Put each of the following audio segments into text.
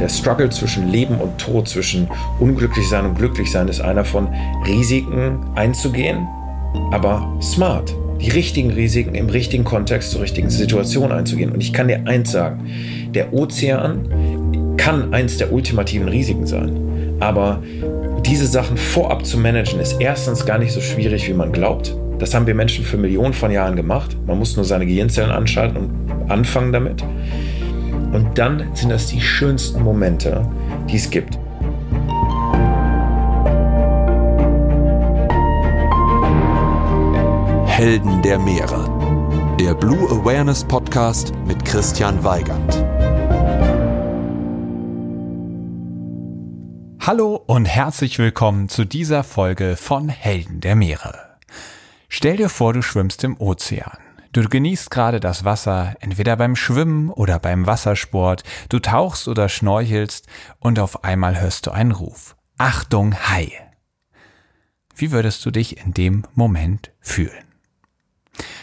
Der Struggle zwischen Leben und Tod, zwischen Unglücklichsein und Glücklichsein ist einer von Risiken einzugehen, aber smart. Die richtigen Risiken im richtigen Kontext zur richtigen Situation einzugehen. Und ich kann dir eins sagen, der Ozean kann eins der ultimativen Risiken sein. Aber diese Sachen vorab zu managen, ist erstens gar nicht so schwierig, wie man glaubt. Das haben wir Menschen für Millionen von Jahren gemacht. Man muss nur seine Gehirnzellen anschalten und anfangen damit. Und dann sind das die schönsten Momente, die es gibt. Helden der Meere. Der Blue Awareness Podcast mit Christian Weigand. Hallo und herzlich willkommen zu dieser Folge von Helden der Meere. Stell dir vor, du schwimmst im Ozean. Du genießt gerade das Wasser, entweder beim Schwimmen oder beim Wassersport, du tauchst oder schnorchelst und auf einmal hörst du einen Ruf. Achtung, Hai! Wie würdest du dich in dem Moment fühlen?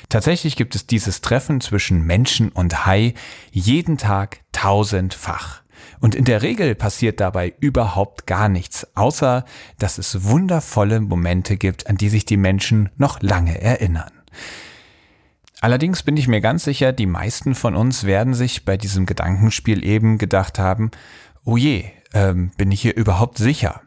Tatsächlich gibt es dieses Treffen zwischen Menschen und Hai jeden Tag tausendfach. Und in der Regel passiert dabei überhaupt gar nichts, außer dass es wundervolle Momente gibt, an die sich die Menschen noch lange erinnern. Allerdings bin ich mir ganz sicher, die meisten von uns werden sich bei diesem Gedankenspiel eben gedacht haben, oh je, ähm, bin ich hier überhaupt sicher?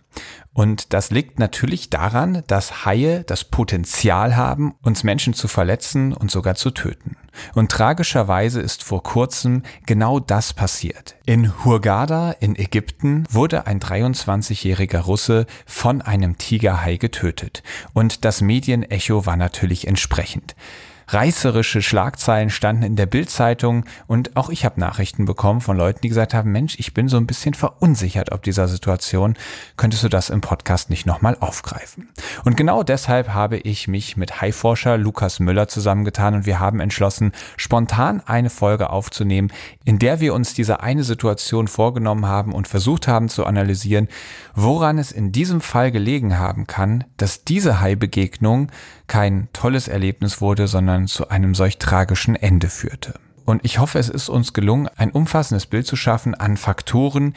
Und das liegt natürlich daran, dass Haie das Potenzial haben, uns Menschen zu verletzen und sogar zu töten. Und tragischerweise ist vor kurzem genau das passiert. In Hurghada in Ägypten wurde ein 23-jähriger Russe von einem Tigerhai getötet. Und das Medienecho war natürlich entsprechend reißerische Schlagzeilen standen in der Bildzeitung und auch ich habe Nachrichten bekommen von Leuten, die gesagt haben, Mensch, ich bin so ein bisschen verunsichert ob dieser Situation. Könntest du das im Podcast nicht nochmal aufgreifen? Und genau deshalb habe ich mich mit Haiforscher Lukas Müller zusammengetan und wir haben entschlossen, spontan eine Folge aufzunehmen, in der wir uns diese eine Situation vorgenommen haben und versucht haben zu analysieren, woran es in diesem Fall gelegen haben kann, dass diese Hai-Begegnung kein tolles Erlebnis wurde, sondern zu einem solch tragischen Ende führte. Und ich hoffe, es ist uns gelungen, ein umfassendes Bild zu schaffen an Faktoren,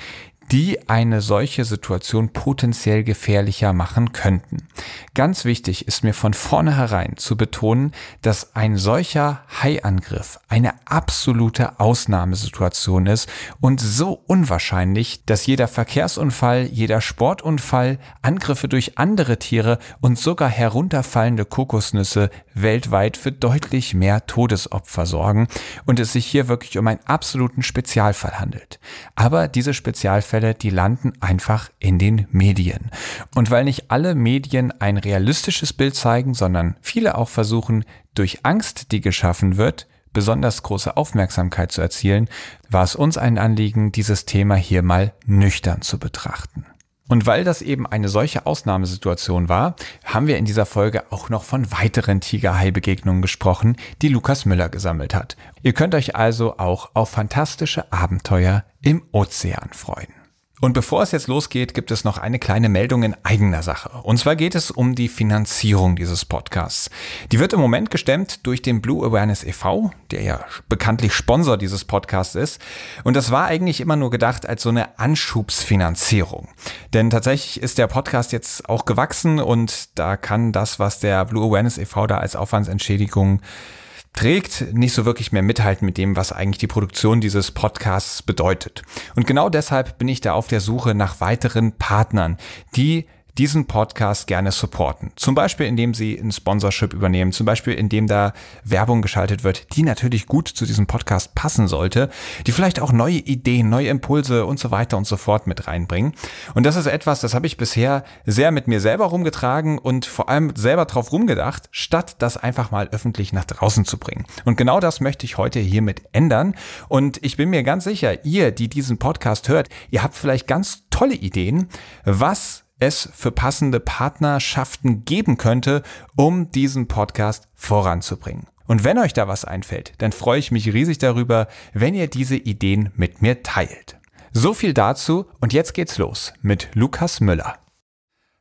die eine solche Situation potenziell gefährlicher machen könnten. Ganz wichtig ist mir von vornherein zu betonen, dass ein solcher Haiangriff eine absolute Ausnahmesituation ist und so unwahrscheinlich, dass jeder Verkehrsunfall, jeder Sportunfall, Angriffe durch andere Tiere und sogar herunterfallende Kokosnüsse weltweit für deutlich mehr Todesopfer sorgen und es sich hier wirklich um einen absoluten Spezialfall handelt. Aber diese Spezialfälle Fälle, die landen einfach in den Medien. Und weil nicht alle Medien ein realistisches Bild zeigen, sondern viele auch versuchen, durch Angst, die geschaffen wird, besonders große Aufmerksamkeit zu erzielen, war es uns ein Anliegen, dieses Thema hier mal nüchtern zu betrachten. Und weil das eben eine solche Ausnahmesituation war, haben wir in dieser Folge auch noch von weiteren Tigerhai-Begegnungen gesprochen, die Lukas Müller gesammelt hat. Ihr könnt euch also auch auf fantastische Abenteuer im Ozean freuen. Und bevor es jetzt losgeht, gibt es noch eine kleine Meldung in eigener Sache. Und zwar geht es um die Finanzierung dieses Podcasts. Die wird im Moment gestemmt durch den Blue Awareness e.V., der ja bekanntlich Sponsor dieses Podcasts ist. Und das war eigentlich immer nur gedacht als so eine Anschubsfinanzierung. Denn tatsächlich ist der Podcast jetzt auch gewachsen und da kann das, was der Blue Awareness e.V. da als Aufwandsentschädigung trägt, nicht so wirklich mehr mithalten mit dem, was eigentlich die Produktion dieses Podcasts bedeutet. Und genau deshalb bin ich da auf der Suche nach weiteren Partnern, die diesen Podcast gerne supporten. Zum Beispiel, indem sie ein Sponsorship übernehmen, zum Beispiel, indem da Werbung geschaltet wird, die natürlich gut zu diesem Podcast passen sollte, die vielleicht auch neue Ideen, neue Impulse und so weiter und so fort mit reinbringen. Und das ist etwas, das habe ich bisher sehr mit mir selber rumgetragen und vor allem selber drauf rumgedacht, statt das einfach mal öffentlich nach draußen zu bringen. Und genau das möchte ich heute hiermit ändern. Und ich bin mir ganz sicher, ihr, die diesen Podcast hört, ihr habt vielleicht ganz tolle Ideen, was es für passende Partnerschaften geben könnte, um diesen Podcast voranzubringen. Und wenn euch da was einfällt, dann freue ich mich riesig darüber, wenn ihr diese Ideen mit mir teilt. So viel dazu und jetzt geht's los mit Lukas Müller.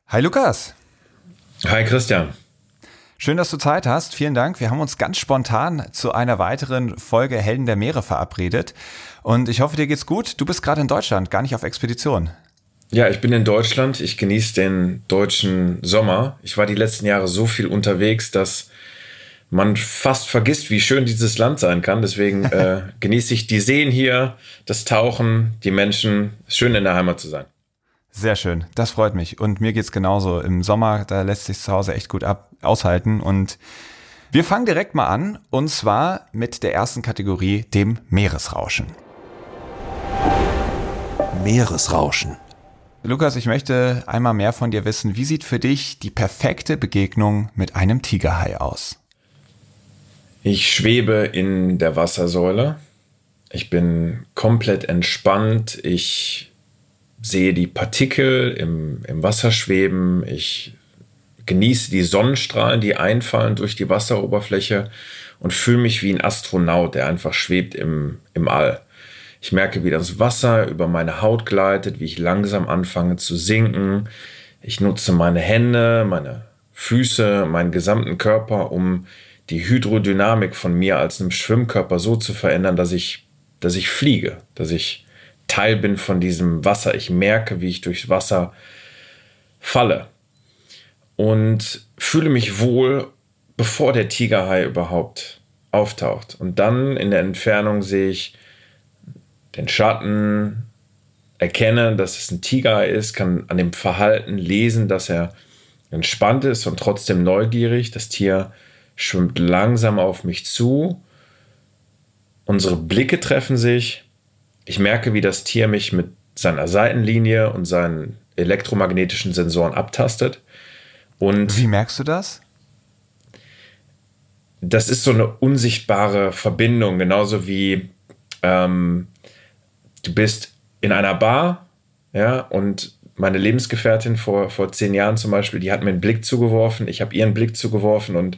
Hi Lukas. Hi Christian. Schön, dass du Zeit hast. Vielen Dank. Wir haben uns ganz spontan zu einer weiteren Folge Helden der Meere verabredet. Und ich hoffe, dir geht's gut. Du bist gerade in Deutschland, gar nicht auf Expedition. Ja, ich bin in Deutschland. Ich genieße den deutschen Sommer. Ich war die letzten Jahre so viel unterwegs, dass man fast vergisst, wie schön dieses Land sein kann. Deswegen äh, genieße ich die Seen hier, das Tauchen, die Menschen. Schön in der Heimat zu sein. Sehr schön, das freut mich. Und mir geht's genauso. Im Sommer, da lässt sich zu Hause echt gut ab, aushalten. Und wir fangen direkt mal an, und zwar mit der ersten Kategorie, dem Meeresrauschen. Meeresrauschen. Lukas, ich möchte einmal mehr von dir wissen. Wie sieht für dich die perfekte Begegnung mit einem Tigerhai aus? Ich schwebe in der Wassersäule. Ich bin komplett entspannt. Ich sehe die Partikel im, im Wasser schweben, ich genieße die Sonnenstrahlen, die einfallen durch die Wasseroberfläche und fühle mich wie ein Astronaut, der einfach schwebt im, im All. Ich merke, wie das Wasser über meine Haut gleitet, wie ich langsam anfange zu sinken. Ich nutze meine Hände, meine Füße, meinen gesamten Körper, um die Hydrodynamik von mir als einem Schwimmkörper so zu verändern, dass ich, dass ich fliege, dass ich Teil bin von diesem Wasser. Ich merke, wie ich durchs Wasser falle und fühle mich wohl, bevor der Tigerhai überhaupt auftaucht. Und dann in der Entfernung sehe ich den Schatten, erkenne, dass es ein Tigerhai ist, kann an dem Verhalten lesen, dass er entspannt ist und trotzdem neugierig. Das Tier schwimmt langsam auf mich zu. Unsere Blicke treffen sich ich merke, wie das Tier mich mit seiner Seitenlinie und seinen elektromagnetischen Sensoren abtastet. Und wie merkst du das? Das ist so eine unsichtbare Verbindung, genauso wie ähm, du bist in einer Bar, ja, und meine Lebensgefährtin vor, vor zehn Jahren zum Beispiel, die hat mir einen Blick zugeworfen, ich habe ihren Blick zugeworfen und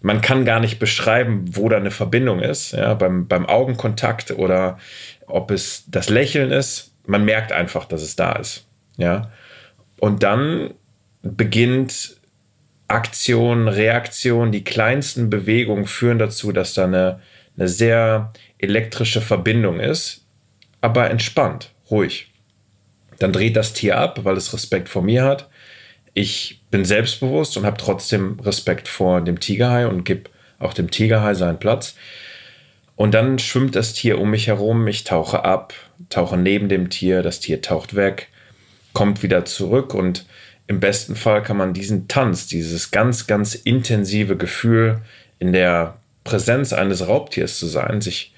man kann gar nicht beschreiben, wo da eine Verbindung ist, ja, beim, beim Augenkontakt oder ob es das Lächeln ist, man merkt einfach, dass es da ist. Ja? Und dann beginnt Aktion, Reaktion, die kleinsten Bewegungen führen dazu, dass da eine, eine sehr elektrische Verbindung ist, aber entspannt, ruhig. Dann dreht das Tier ab, weil es Respekt vor mir hat. Ich bin selbstbewusst und habe trotzdem Respekt vor dem Tigerhai und gebe auch dem Tigerhai seinen Platz. Und dann schwimmt das Tier um mich herum, ich tauche ab, tauche neben dem Tier, das Tier taucht weg, kommt wieder zurück und im besten Fall kann man diesen Tanz, dieses ganz, ganz intensive Gefühl in der Präsenz eines Raubtiers zu sein, sich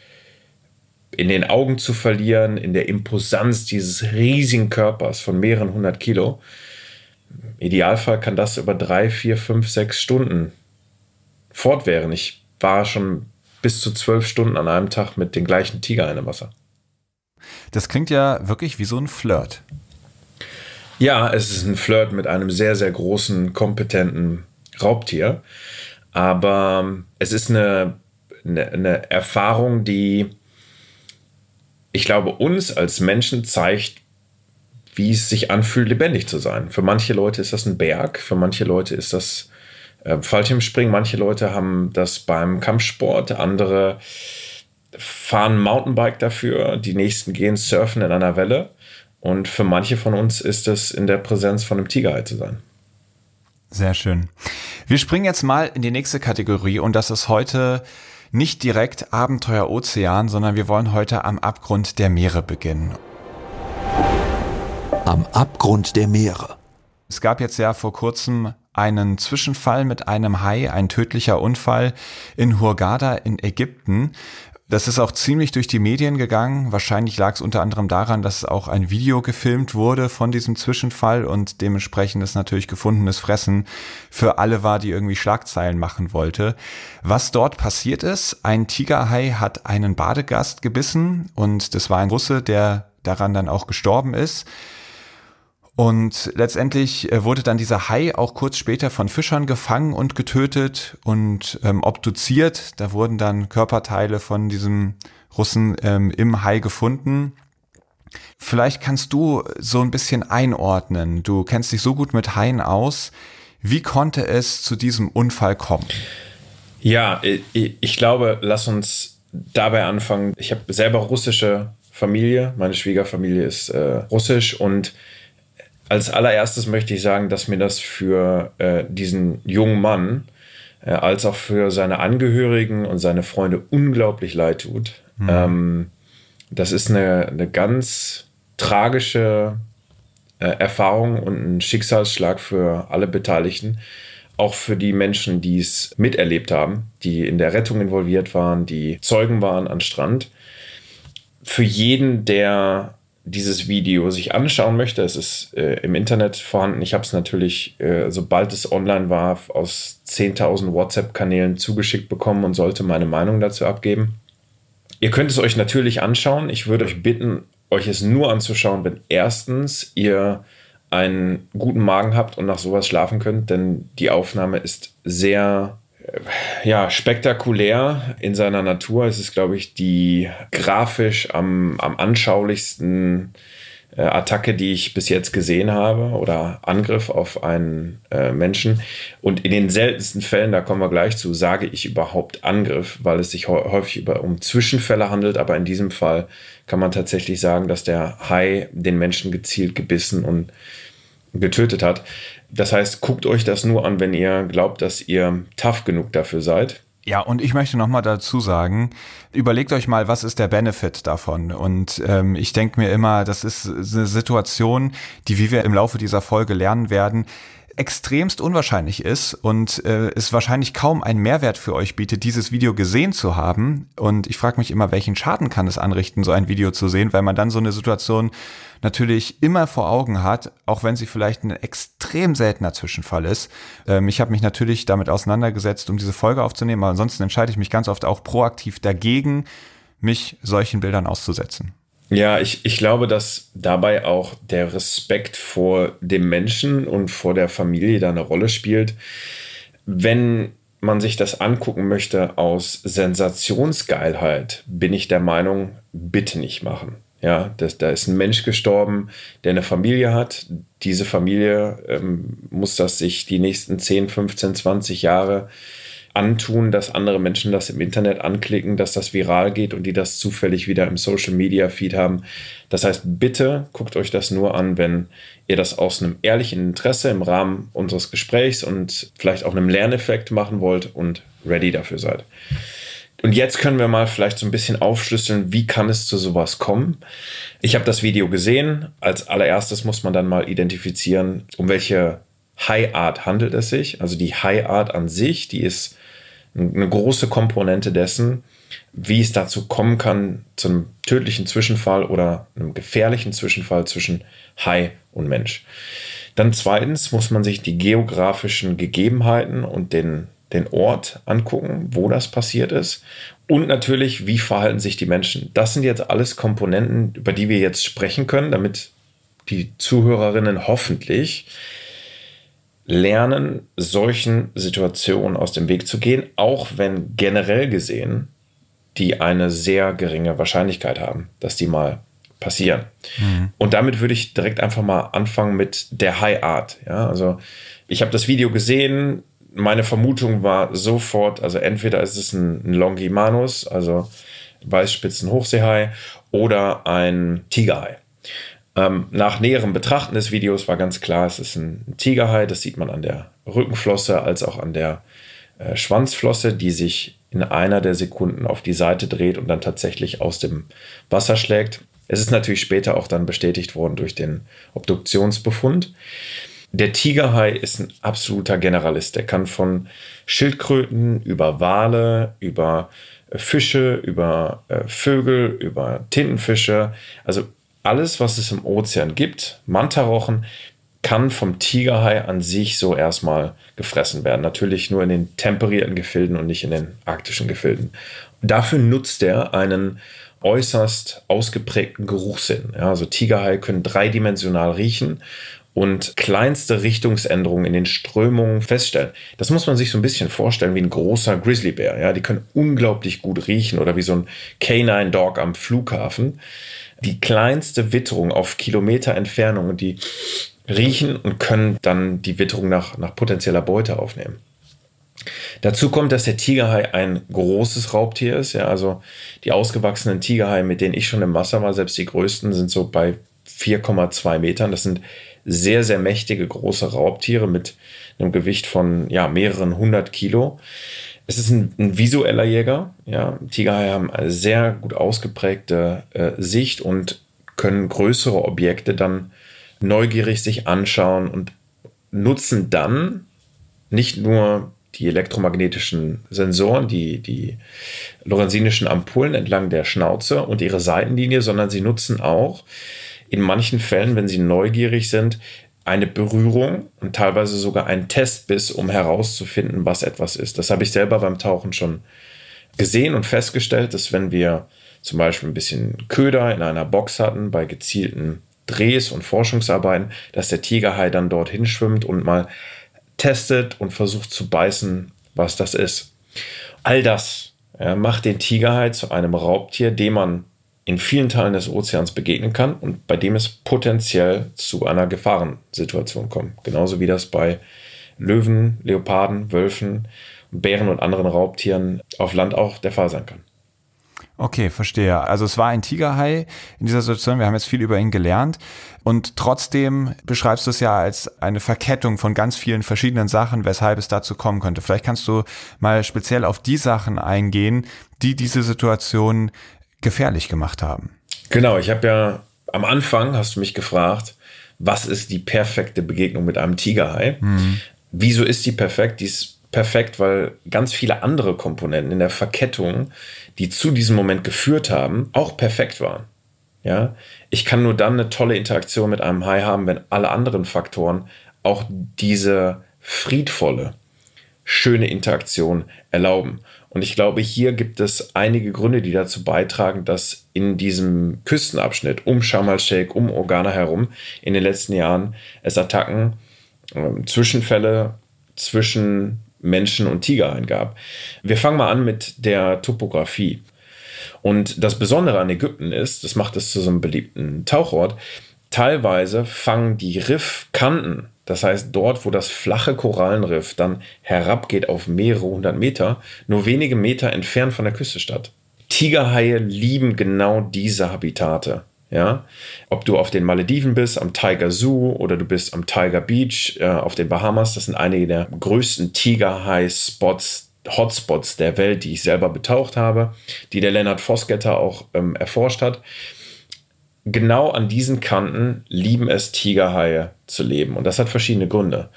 in den Augen zu verlieren, in der Imposanz dieses riesigen Körpers von mehreren hundert Kilo. Im Idealfall kann das über drei, vier, fünf, sechs Stunden fortwähren. Ich war schon bis zu zwölf Stunden an einem Tag mit den gleichen Tiger im Wasser. Das klingt ja wirklich wie so ein Flirt. Ja, es ist ein Flirt mit einem sehr, sehr großen, kompetenten Raubtier. Aber es ist eine, eine, eine Erfahrung, die ich glaube, uns als Menschen zeigt, wie es sich anfühlt, lebendig zu sein. Für manche Leute ist das ein Berg, für manche Leute ist das äh, Fallschirmspringen. Manche Leute haben das beim Kampfsport, andere fahren Mountainbike dafür, die nächsten gehen surfen in einer Welle. Und für manche von uns ist es in der Präsenz von einem Tigerhai zu sein. Sehr schön. Wir springen jetzt mal in die nächste Kategorie und das ist heute nicht direkt Abenteuer Ozean, sondern wir wollen heute am Abgrund der Meere beginnen. Am Abgrund der Meere. Es gab jetzt ja vor kurzem einen Zwischenfall mit einem Hai, ein tödlicher Unfall in Hurghada in Ägypten. Das ist auch ziemlich durch die Medien gegangen. Wahrscheinlich lag es unter anderem daran, dass auch ein Video gefilmt wurde von diesem Zwischenfall und dementsprechend ist natürlich gefundenes Fressen für alle war, die irgendwie Schlagzeilen machen wollte. Was dort passiert ist, ein Tigerhai hat einen Badegast gebissen und das war ein Russe, der daran dann auch gestorben ist. Und letztendlich äh, wurde dann dieser Hai auch kurz später von Fischern gefangen und getötet und ähm, obduziert. Da wurden dann Körperteile von diesem Russen ähm, im Hai gefunden. Vielleicht kannst du so ein bisschen einordnen. Du kennst dich so gut mit Haien aus. Wie konnte es zu diesem Unfall kommen? Ja, ich glaube, lass uns dabei anfangen. Ich habe selber russische Familie. Meine Schwiegerfamilie ist äh, russisch und als allererstes möchte ich sagen, dass mir das für äh, diesen jungen Mann äh, als auch für seine Angehörigen und seine Freunde unglaublich leid tut. Mhm. Ähm, das ist eine, eine ganz tragische äh, Erfahrung und ein Schicksalsschlag für alle Beteiligten. Auch für die Menschen, die es miterlebt haben, die in der Rettung involviert waren, die Zeugen waren an Strand. Für jeden, der dieses Video sich anschauen möchte, es ist äh, im Internet vorhanden. Ich habe es natürlich, äh, sobald es online war, aus 10.000 WhatsApp-Kanälen zugeschickt bekommen und sollte meine Meinung dazu abgeben. Ihr könnt es euch natürlich anschauen. Ich würde euch bitten, euch es nur anzuschauen, wenn erstens ihr einen guten Magen habt und nach sowas schlafen könnt, denn die Aufnahme ist sehr ja, spektakulär in seiner Natur. Es ist, glaube ich, die grafisch am, am anschaulichsten äh, Attacke, die ich bis jetzt gesehen habe oder Angriff auf einen äh, Menschen. Und in den seltensten Fällen, da kommen wir gleich zu, sage ich überhaupt Angriff, weil es sich häufig über, um Zwischenfälle handelt. Aber in diesem Fall kann man tatsächlich sagen, dass der Hai den Menschen gezielt gebissen und getötet hat. Das heißt, guckt euch das nur an, wenn ihr glaubt, dass ihr tough genug dafür seid. Ja, und ich möchte noch mal dazu sagen, überlegt euch mal, was ist der Benefit davon? Und ähm, ich denke mir immer, das ist eine Situation, die, wie wir im Laufe dieser Folge lernen werden, extremst unwahrscheinlich ist und äh, es wahrscheinlich kaum einen Mehrwert für euch bietet, dieses Video gesehen zu haben. Und ich frage mich immer, welchen Schaden kann es anrichten, so ein Video zu sehen, weil man dann so eine Situation natürlich immer vor Augen hat, auch wenn sie vielleicht ein extrem seltener Zwischenfall ist. Ähm, ich habe mich natürlich damit auseinandergesetzt, um diese Folge aufzunehmen, aber ansonsten entscheide ich mich ganz oft auch proaktiv dagegen, mich solchen Bildern auszusetzen. Ja, ich, ich glaube, dass dabei auch der Respekt vor dem Menschen und vor der Familie da eine Rolle spielt. Wenn man sich das angucken möchte aus Sensationsgeilheit, bin ich der Meinung, bitte nicht machen. Ja, das, da ist ein Mensch gestorben, der eine Familie hat. Diese Familie ähm, muss das sich die nächsten 10, 15, 20 Jahre antun, dass andere Menschen das im Internet anklicken, dass das viral geht und die das zufällig wieder im Social Media Feed haben. Das heißt, bitte guckt euch das nur an, wenn ihr das aus einem ehrlichen Interesse im Rahmen unseres Gesprächs und vielleicht auch einem Lerneffekt machen wollt und ready dafür seid. Und jetzt können wir mal vielleicht so ein bisschen aufschlüsseln, wie kann es zu sowas kommen. Ich habe das Video gesehen. Als allererstes muss man dann mal identifizieren, um welche High Art handelt es sich. Also die High Art an sich, die ist eine große Komponente dessen, wie es dazu kommen kann, zu einem tödlichen Zwischenfall oder einem gefährlichen Zwischenfall zwischen Hai und Mensch. Dann zweitens muss man sich die geografischen Gegebenheiten und den, den Ort angucken, wo das passiert ist. Und natürlich, wie verhalten sich die Menschen. Das sind jetzt alles Komponenten, über die wir jetzt sprechen können, damit die Zuhörerinnen hoffentlich lernen, solchen Situationen aus dem Weg zu gehen, auch wenn generell gesehen die eine sehr geringe Wahrscheinlichkeit haben, dass die mal passieren. Mhm. Und damit würde ich direkt einfach mal anfangen mit der High Art. Ja, also ich habe das Video gesehen. Meine Vermutung war sofort, also entweder ist es ein, ein Longimanus, also Weißspitzen-Hochseehai, oder ein Tigerhai. Ähm, nach näherem Betrachten des Videos war ganz klar, es ist ein Tigerhai. Das sieht man an der Rückenflosse als auch an der äh, Schwanzflosse, die sich in einer der Sekunden auf die Seite dreht und dann tatsächlich aus dem Wasser schlägt. Es ist natürlich später auch dann bestätigt worden durch den Obduktionsbefund. Der Tigerhai ist ein absoluter Generalist. Der kann von Schildkröten über Wale, über äh, Fische, über äh, Vögel, über Tintenfische, also alles, was es im Ozean gibt, Mantarochen, kann vom Tigerhai an sich so erstmal gefressen werden. Natürlich nur in den temperierten Gefilden und nicht in den arktischen Gefilden. Dafür nutzt er einen äußerst ausgeprägten Geruchssinn. Ja, also Tigerhai können dreidimensional riechen und kleinste Richtungsänderungen in den Strömungen feststellen. Das muss man sich so ein bisschen vorstellen wie ein großer Grizzlybär. Ja, die können unglaublich gut riechen oder wie so ein Canine Dog am Flughafen die kleinste Witterung auf Kilometer Entfernung und die riechen und können dann die Witterung nach, nach potenzieller Beute aufnehmen. Dazu kommt, dass der Tigerhai ein großes Raubtier ist. Ja, also die ausgewachsenen Tigerhaie, mit denen ich schon im Wasser war, selbst die größten, sind so bei 4,2 Metern. Das sind sehr, sehr mächtige große Raubtiere mit einem Gewicht von ja, mehreren hundert Kilo. Es ist ein, ein visueller Jäger. Ja. Tigerhaie haben eine sehr gut ausgeprägte äh, Sicht und können größere Objekte dann neugierig sich anschauen und nutzen dann nicht nur die elektromagnetischen Sensoren, die, die lorenzinischen Ampullen entlang der Schnauze und ihre Seitenlinie, sondern sie nutzen auch in manchen Fällen, wenn sie neugierig sind, eine Berührung und teilweise sogar einen Testbiss, um herauszufinden, was etwas ist. Das habe ich selber beim Tauchen schon gesehen und festgestellt, dass wenn wir zum Beispiel ein bisschen Köder in einer Box hatten bei gezielten Drehs und Forschungsarbeiten, dass der Tigerhai dann dorthin schwimmt und mal testet und versucht zu beißen, was das ist. All das ja, macht den Tigerhai zu einem Raubtier, dem man in vielen Teilen des Ozeans begegnen kann und bei dem es potenziell zu einer Gefahrensituation kommt. Genauso wie das bei Löwen, Leoparden, Wölfen, Bären und anderen Raubtieren auf Land auch der Fall sein kann. Okay, verstehe. Also es war ein Tigerhai in dieser Situation. Wir haben jetzt viel über ihn gelernt. Und trotzdem beschreibst du es ja als eine Verkettung von ganz vielen verschiedenen Sachen, weshalb es dazu kommen könnte. Vielleicht kannst du mal speziell auf die Sachen eingehen, die diese Situation gefährlich gemacht haben. Genau, ich habe ja am Anfang, hast du mich gefragt, was ist die perfekte Begegnung mit einem Tigerhai? Mhm. Wieso ist die perfekt? Die ist perfekt, weil ganz viele andere Komponenten in der Verkettung die zu diesem Moment geführt haben, auch perfekt waren. Ja, ich kann nur dann eine tolle Interaktion mit einem Hai haben, wenn alle anderen Faktoren auch diese friedvolle, schöne Interaktion erlauben. Und ich glaube, hier gibt es einige Gründe, die dazu beitragen, dass in diesem Küstenabschnitt um Sharm el-Sheikh, um Organa herum in den letzten Jahren es Attacken, äh, Zwischenfälle zwischen Menschen und Tigerhaien gab. Wir fangen mal an mit der Topografie. Und das Besondere an Ägypten ist, das macht es zu so einem beliebten Tauchort, teilweise fangen die Riffkanten, das heißt dort, wo das flache Korallenriff dann herabgeht auf mehrere hundert Meter, nur wenige Meter entfernt von der Küste statt. Tigerhaie lieben genau diese Habitate. Ja, ob du auf den Malediven bist, am Tiger Zoo oder du bist am Tiger Beach äh, auf den Bahamas, das sind einige der größten Tiger-High-Spots, Hotspots der Welt, die ich selber betaucht habe, die der Leonard Vosgetter auch ähm, erforscht hat. Genau an diesen Kanten lieben es Tigerhaie zu leben und das hat verschiedene Gründe.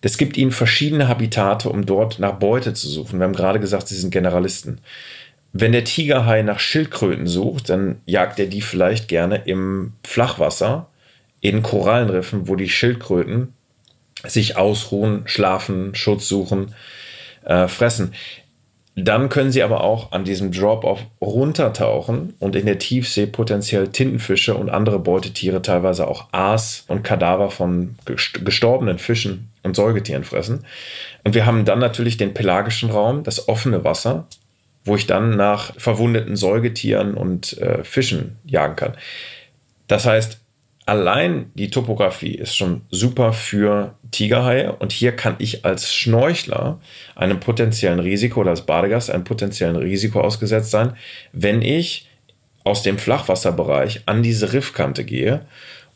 Es gibt ihnen verschiedene Habitate, um dort nach Beute zu suchen. Wir haben gerade gesagt, sie sind Generalisten. Wenn der Tigerhai nach Schildkröten sucht, dann jagt er die vielleicht gerne im Flachwasser, in Korallenriffen, wo die Schildkröten sich ausruhen, schlafen, Schutz suchen, äh, fressen. Dann können sie aber auch an diesem Drop-off runtertauchen und in der Tiefsee potenziell Tintenfische und andere Beutetiere, teilweise auch Aas und Kadaver von gestorbenen Fischen und Säugetieren fressen. Und wir haben dann natürlich den pelagischen Raum, das offene Wasser, wo ich dann nach verwundeten Säugetieren und äh, Fischen jagen kann. Das heißt, allein die Topografie ist schon super für Tigerhaie und hier kann ich als Schnorchler einem potenziellen Risiko oder als Badegast einem potenziellen Risiko ausgesetzt sein, wenn ich aus dem Flachwasserbereich an diese Riffkante gehe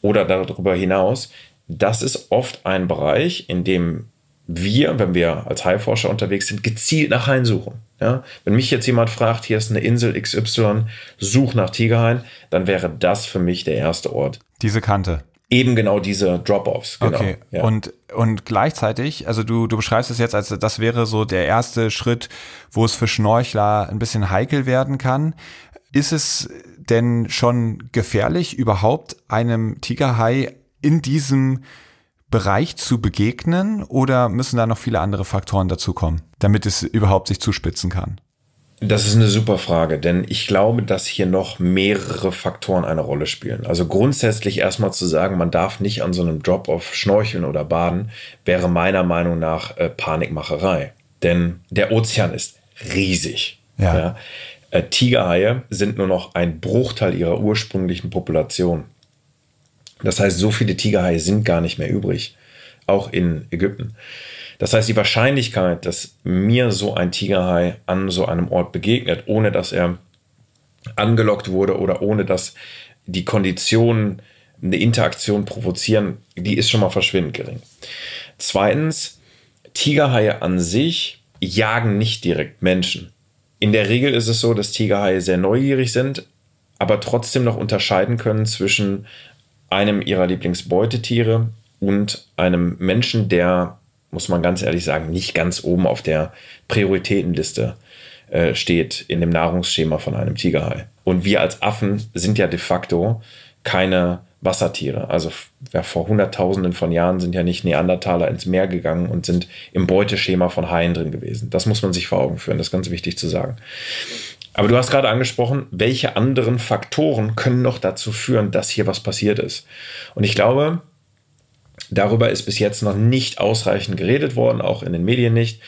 oder darüber hinaus. Das ist oft ein Bereich, in dem wir, wenn wir als Haiforscher unterwegs sind, gezielt nach Haien suchen. Ja? Wenn mich jetzt jemand fragt, hier ist eine Insel XY, such nach Tigerhaien, dann wäre das für mich der erste Ort. Diese Kante. Eben genau diese Drop-offs. Genau. Okay. Ja. Und, und gleichzeitig, also du, du beschreibst es jetzt als, das wäre so der erste Schritt, wo es für Schnorchler ein bisschen heikel werden kann. Ist es denn schon gefährlich, überhaupt einem Tigerhai in diesem Bereich zu begegnen oder müssen da noch viele andere Faktoren dazukommen, damit es überhaupt sich zuspitzen kann? Das ist eine super Frage, denn ich glaube, dass hier noch mehrere Faktoren eine Rolle spielen. Also grundsätzlich erstmal zu sagen, man darf nicht an so einem Drop-off schnorcheln oder baden, wäre meiner Meinung nach äh, Panikmacherei. Denn der Ozean ist riesig. Ja. ja. Äh, Tigerhaie sind nur noch ein Bruchteil ihrer ursprünglichen Population. Das heißt, so viele Tigerhaie sind gar nicht mehr übrig, auch in Ägypten. Das heißt, die Wahrscheinlichkeit, dass mir so ein Tigerhai an so einem Ort begegnet, ohne dass er angelockt wurde oder ohne dass die Konditionen eine Interaktion provozieren, die ist schon mal verschwindend gering. Zweitens, Tigerhaie an sich jagen nicht direkt Menschen. In der Regel ist es so, dass Tigerhaie sehr neugierig sind, aber trotzdem noch unterscheiden können zwischen einem ihrer Lieblingsbeutetiere und einem Menschen, der, muss man ganz ehrlich sagen, nicht ganz oben auf der Prioritätenliste äh, steht in dem Nahrungsschema von einem Tigerhai. Und wir als Affen sind ja de facto keine Wassertiere. Also ja, vor Hunderttausenden von Jahren sind ja nicht Neandertaler ins Meer gegangen und sind im Beuteschema von Haien drin gewesen. Das muss man sich vor Augen führen. Das ist ganz wichtig zu sagen. Aber du hast gerade angesprochen, welche anderen Faktoren können noch dazu führen, dass hier was passiert ist. Und ich glaube, darüber ist bis jetzt noch nicht ausreichend geredet worden, auch in den Medien nicht.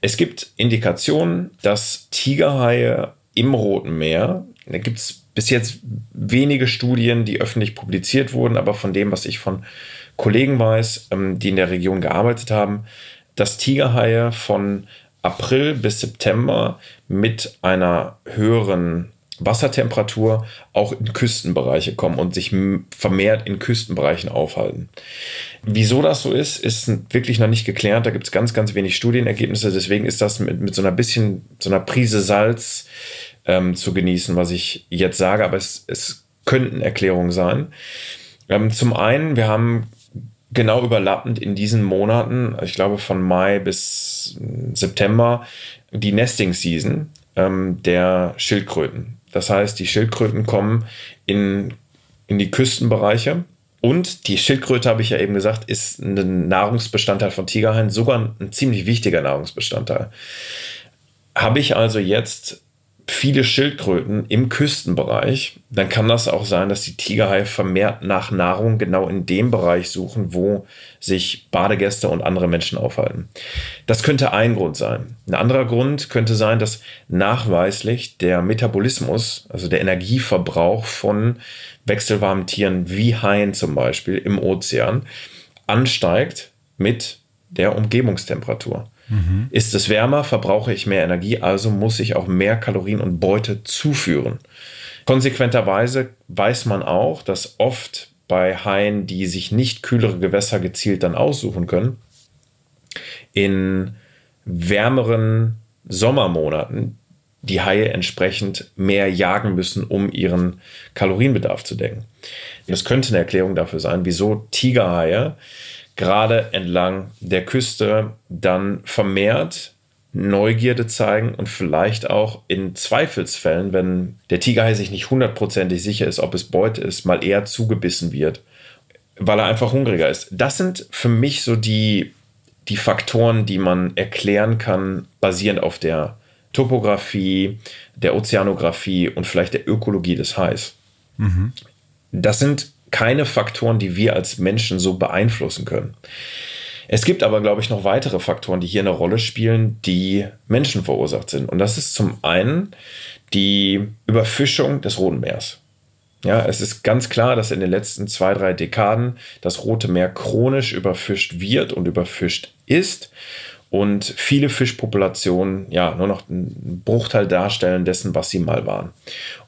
Es gibt Indikationen, dass Tigerhaie im Roten Meer, da gibt es bis jetzt wenige Studien, die öffentlich publiziert wurden, aber von dem, was ich von Kollegen weiß, ähm, die in der Region gearbeitet haben, dass Tigerhaie von April bis September mit einer höheren Wassertemperatur auch in Küstenbereiche kommen und sich vermehrt in Küstenbereichen aufhalten. Wieso das so ist, ist wirklich noch nicht geklärt. Da gibt es ganz, ganz wenig Studienergebnisse. Deswegen ist das mit, mit so einer bisschen, so einer Prise Salz ähm, zu genießen, was ich jetzt sage, aber es, es könnten Erklärungen sein. Ähm, zum einen, wir haben genau überlappend in diesen Monaten, ich glaube von Mai bis September, die Nesting Season ähm, der Schildkröten. Das heißt, die Schildkröten kommen in, in die Küstenbereiche. Und die Schildkröte, habe ich ja eben gesagt, ist ein Nahrungsbestandteil von Tigerhaien, sogar ein ziemlich wichtiger Nahrungsbestandteil. Habe ich also jetzt viele Schildkröten im Küstenbereich, dann kann das auch sein, dass die Tigerhaie vermehrt nach Nahrung genau in dem Bereich suchen, wo sich Badegäste und andere Menschen aufhalten. Das könnte ein Grund sein. Ein anderer Grund könnte sein, dass nachweislich der Metabolismus, also der Energieverbrauch von wechselwarmen Tieren wie Haien zum Beispiel im Ozean, ansteigt mit der Umgebungstemperatur. Mhm. Ist es wärmer, verbrauche ich mehr Energie, also muss ich auch mehr Kalorien und Beute zuführen. Konsequenterweise weiß man auch, dass oft bei Haien, die sich nicht kühlere Gewässer gezielt dann aussuchen können, in wärmeren Sommermonaten die Haie entsprechend mehr jagen müssen, um ihren Kalorienbedarf zu decken. Das könnte eine Erklärung dafür sein, wieso Tigerhaie gerade entlang der Küste dann vermehrt Neugierde zeigen und vielleicht auch in Zweifelsfällen, wenn der Tigerhai sich nicht hundertprozentig sicher ist, ob es Beute ist, mal eher zugebissen wird, weil er einfach hungriger ist. Das sind für mich so die, die Faktoren, die man erklären kann, basierend auf der Topographie, der Ozeanographie und vielleicht der Ökologie des Hais. Mhm. Das sind keine Faktoren, die wir als Menschen so beeinflussen können. Es gibt aber, glaube ich, noch weitere Faktoren, die hier eine Rolle spielen, die Menschen verursacht sind. Und das ist zum einen die Überfischung des Roten Meers. Ja, es ist ganz klar, dass in den letzten zwei, drei Dekaden das Rote Meer chronisch überfischt wird und überfischt ist und viele Fischpopulationen ja nur noch einen Bruchteil darstellen dessen, was sie mal waren.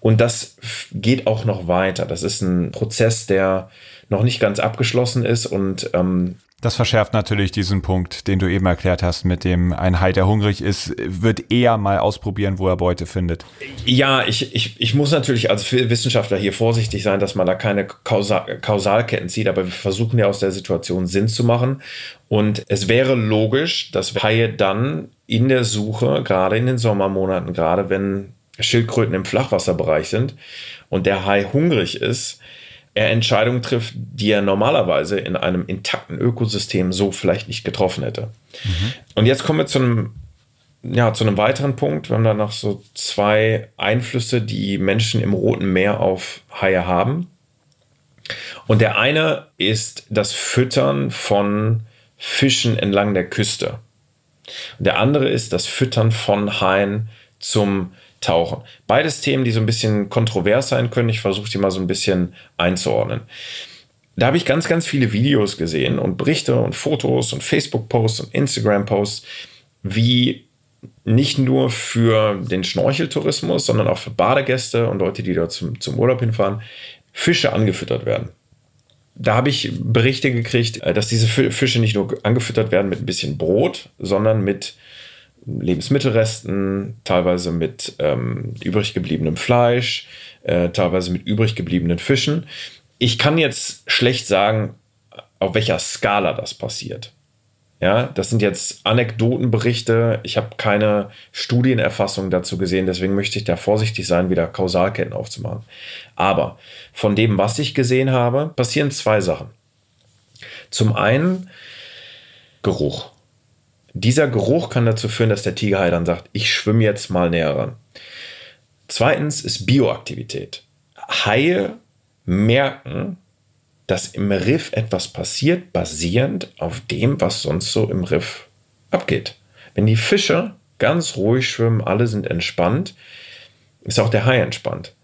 Und das geht auch noch weiter. Das ist ein Prozess, der noch nicht ganz abgeschlossen ist und ähm, das verschärft natürlich diesen Punkt, den du eben erklärt hast, mit dem ein Hai, der hungrig ist, wird eher mal ausprobieren, wo er Beute findet. Ja, ich, ich, ich muss natürlich als Wissenschaftler hier vorsichtig sein, dass man da keine Kausal Kausalketten zieht, aber wir versuchen ja aus der Situation Sinn zu machen. Und es wäre logisch, dass Haie dann in der Suche, gerade in den Sommermonaten, gerade wenn Schildkröten im Flachwasserbereich sind und der Hai hungrig ist, er Entscheidungen trifft, die er normalerweise in einem intakten Ökosystem so vielleicht nicht getroffen hätte. Mhm. Und jetzt kommen wir zu einem, ja, zu einem weiteren Punkt. Wir haben da noch so zwei Einflüsse, die Menschen im Roten Meer auf Haie haben. Und der eine ist das Füttern von Fischen entlang der Küste. Und der andere ist das Füttern von Haien zum tauchen. Beides Themen, die so ein bisschen kontrovers sein können. Ich versuche sie mal so ein bisschen einzuordnen. da habe ich ganz, ganz viele Videos gesehen und Berichte und Fotos und Facebook-Posts und Instagram-Posts, wie nicht nur für den Schnorcheltourismus, sondern auch für Badegäste und Leute, die dort zum, zum Urlaub hinfahren, Fische angefüttert werden. Da habe ich Berichte gekriegt, äh, dass diese Fische nicht nur angefüttert werden mit ein bisschen Brot, sondern mit Lebensmittelresten, teilweise mit ähm, übrig gebliebenem Fleisch, äh, teilweise mit übrig gebliebenen Fischen. Ich kann jetzt schlecht sagen, auf welcher Skala das passiert. Ja, das sind jetzt Anekdotenberichte. Ich habe keine Studienerfassung dazu gesehen, deswegen möchte ich da vorsichtig sein, wieder Kausalketten aufzumachen. Aber von dem, was ich gesehen habe, passieren zwei Sachen. Zum einen Geruch. Dieser Geruch kann dazu führen, dass der Tigerhai dann sagt, ich schwimme jetzt mal näher ran. Zweitens ist Bioaktivität. Haie merken, dass im Riff etwas passiert, basierend auf dem, was sonst so im Riff abgeht. Wenn die Fische ganz ruhig schwimmen, alle sind entspannt, ist auch der Hai entspannt.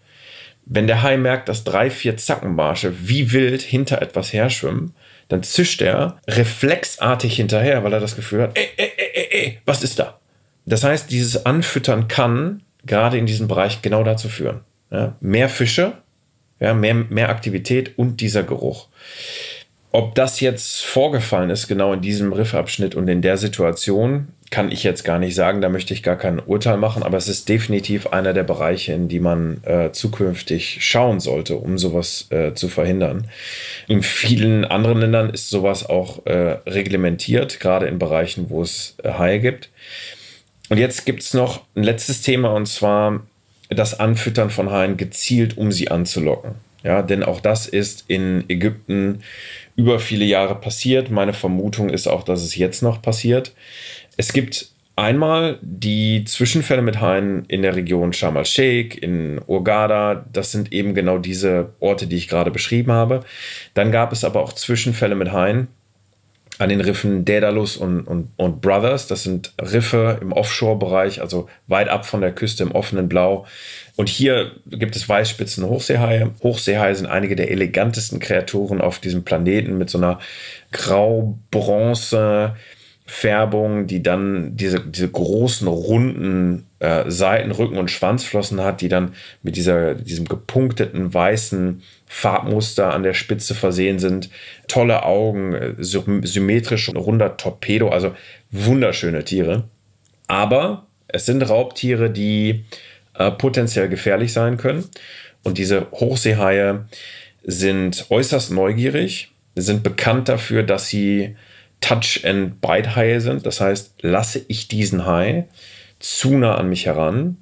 Wenn der Hai merkt, dass drei, vier Zackenbarsche wie wild hinter etwas herschwimmen, dann zischt er reflexartig hinterher, weil er das Gefühl hat, ey, ey, ey, ey, was ist da? Das heißt, dieses Anfüttern kann gerade in diesem Bereich genau dazu führen. Ja, mehr Fische ja, mehr, mehr Aktivität und dieser Geruch. Ob das jetzt vorgefallen ist, genau in diesem Riffabschnitt und in der Situation, kann ich jetzt gar nicht sagen. Da möchte ich gar kein Urteil machen, aber es ist definitiv einer der Bereiche, in die man äh, zukünftig schauen sollte, um sowas äh, zu verhindern. In vielen anderen Ländern ist sowas auch äh, reglementiert, gerade in Bereichen, wo es äh, Haie gibt. Und jetzt gibt es noch ein letztes Thema und zwar das Anfüttern von Haien gezielt, um sie anzulocken. Ja, denn auch das ist in Ägypten über viele Jahre passiert. Meine Vermutung ist auch, dass es jetzt noch passiert. Es gibt einmal die Zwischenfälle mit Haien in der Region Sharm el-Sheikh, in Urgada. Das sind eben genau diese Orte, die ich gerade beschrieben habe. Dann gab es aber auch Zwischenfälle mit Haien an den Riffen Daedalus und, und, und Brothers. Das sind Riffe im Offshore-Bereich, also weit ab von der Küste im offenen Blau. Und hier gibt es Weißspitzen Hochseehaie. Hochseehaie sind einige der elegantesten Kreaturen auf diesem Planeten mit so einer grau-bronze Färbung, die dann diese, diese großen, runden äh, Seiten, Rücken und Schwanzflossen hat, die dann mit dieser, diesem gepunkteten weißen Farbmuster an der Spitze versehen sind. Tolle Augen, äh, symmetrisch runder Torpedo, also wunderschöne Tiere. Aber es sind Raubtiere, die äh, potenziell gefährlich sein können. Und diese Hochseehaie sind äußerst neugierig, sind bekannt dafür, dass sie Touch-and-Bite-Haie sind. Das heißt, lasse ich diesen Hai zu nah an mich heran,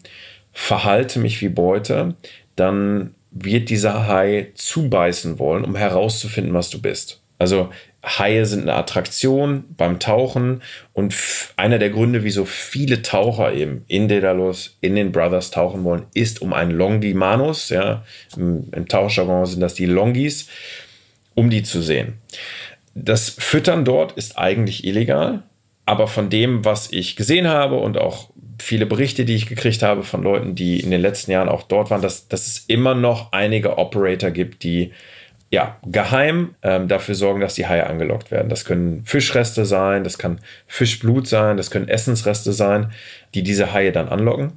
verhalte mich wie Beute, dann wird dieser Hai zubeißen wollen, um herauszufinden, was du bist. Also Haie sind eine Attraktion beim Tauchen und einer der Gründe, wieso viele Taucher eben in Daedalus, in den Brothers tauchen wollen, ist um einen Longimanus, ja, im, im Tauchjargon sind das die Longis, um die zu sehen. Das Füttern dort ist eigentlich illegal, aber von dem, was ich gesehen habe und auch viele Berichte, die ich gekriegt habe von Leuten, die in den letzten Jahren auch dort waren, dass, dass es immer noch einige Operator gibt, die ja, geheim ähm, dafür sorgen, dass die Haie angelockt werden. Das können Fischreste sein, das kann Fischblut sein, das können Essensreste sein, die diese Haie dann anlocken.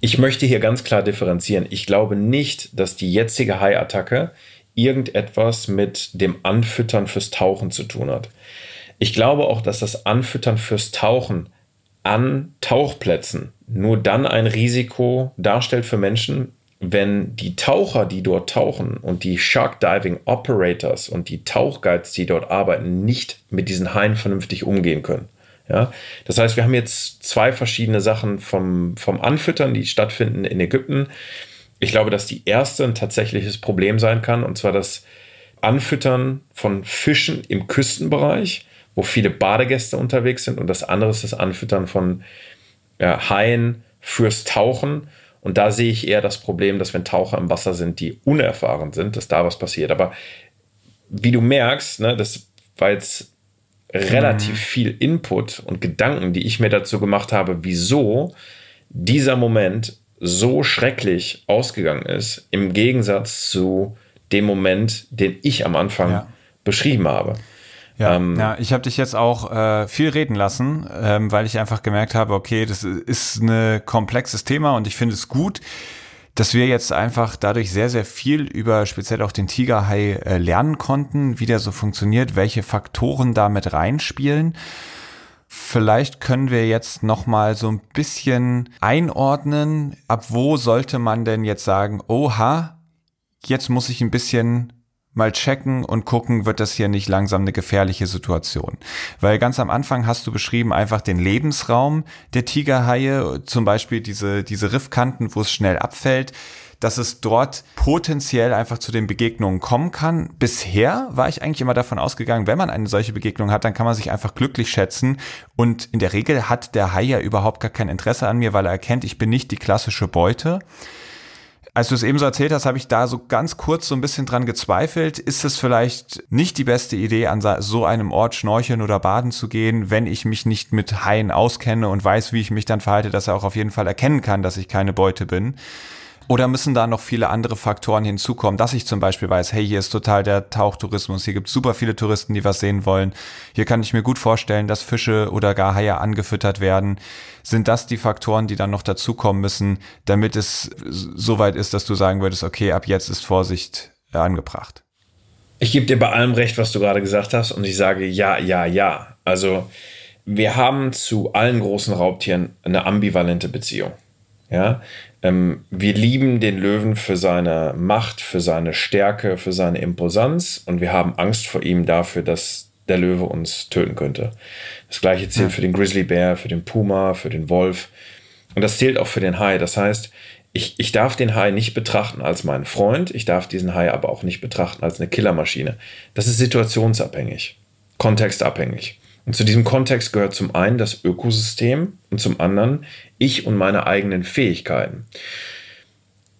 Ich möchte hier ganz klar differenzieren. Ich glaube nicht, dass die jetzige Haiattacke irgendetwas mit dem Anfüttern fürs Tauchen zu tun hat. Ich glaube auch, dass das Anfüttern fürs Tauchen an Tauchplätzen nur dann ein Risiko darstellt für Menschen, wenn die Taucher, die dort tauchen und die Shark Diving Operators und die Tauchguides, die dort arbeiten, nicht mit diesen Haien vernünftig umgehen können. Ja, das heißt, wir haben jetzt zwei verschiedene Sachen vom, vom Anfüttern, die stattfinden in Ägypten. Ich glaube, dass die erste ein tatsächliches Problem sein kann, und zwar das Anfüttern von Fischen im Küstenbereich wo viele Badegäste unterwegs sind und das andere ist das Anfüttern von ja, Haien fürs Tauchen. Und da sehe ich eher das Problem, dass wenn Taucher im Wasser sind, die unerfahren sind, dass da was passiert. Aber wie du merkst, ne, das war jetzt relativ mhm. viel Input und Gedanken, die ich mir dazu gemacht habe, wieso dieser Moment so schrecklich ausgegangen ist, im Gegensatz zu den Moment, den ich am Anfang ja. beschrieben habe. Ja, ähm, ja ich habe dich jetzt auch äh, viel reden lassen, ähm, weil ich einfach gemerkt habe, okay, das ist ein komplexes Thema und ich finde es gut, dass wir jetzt einfach dadurch sehr, sehr viel über speziell auch den Tigerhai äh, lernen konnten, wie der so funktioniert, welche Faktoren da mit reinspielen. Vielleicht können wir jetzt noch mal so ein bisschen einordnen, ab wo sollte man denn jetzt sagen, oha, jetzt muss ich ein bisschen mal checken und gucken, wird das hier nicht langsam eine gefährliche Situation. Weil ganz am Anfang hast du beschrieben einfach den Lebensraum der Tigerhaie, zum Beispiel diese, diese Riffkanten, wo es schnell abfällt dass es dort potenziell einfach zu den Begegnungen kommen kann. Bisher war ich eigentlich immer davon ausgegangen, wenn man eine solche Begegnung hat, dann kann man sich einfach glücklich schätzen. Und in der Regel hat der Hai ja überhaupt gar kein Interesse an mir, weil er erkennt, ich bin nicht die klassische Beute. Als du es eben so erzählt hast, habe ich da so ganz kurz so ein bisschen dran gezweifelt. Ist es vielleicht nicht die beste Idee, an so einem Ort schnorcheln oder baden zu gehen, wenn ich mich nicht mit Haien auskenne und weiß, wie ich mich dann verhalte, dass er auch auf jeden Fall erkennen kann, dass ich keine Beute bin? Oder müssen da noch viele andere Faktoren hinzukommen, dass ich zum Beispiel weiß, hey, hier ist total der Tauchtourismus, hier gibt es super viele Touristen, die was sehen wollen. Hier kann ich mir gut vorstellen, dass Fische oder gar Haie angefüttert werden. Sind das die Faktoren, die dann noch dazukommen müssen, damit es so weit ist, dass du sagen würdest, okay, ab jetzt ist Vorsicht angebracht? Ich gebe dir bei allem recht, was du gerade gesagt hast, und ich sage ja, ja, ja. Also wir haben zu allen großen Raubtieren eine ambivalente Beziehung. Ja, wir lieben den Löwen für seine Macht, für seine Stärke, für seine Imposanz und wir haben Angst vor ihm dafür, dass der Löwe uns töten könnte. Das gleiche zählt für den Grizzlybär, für den Puma, für den Wolf und das zählt auch für den Hai. Das heißt, ich, ich darf den Hai nicht betrachten als meinen Freund, ich darf diesen Hai aber auch nicht betrachten als eine Killermaschine. Das ist situationsabhängig, kontextabhängig. Und zu diesem Kontext gehört zum einen das Ökosystem und zum anderen ich und meine eigenen Fähigkeiten.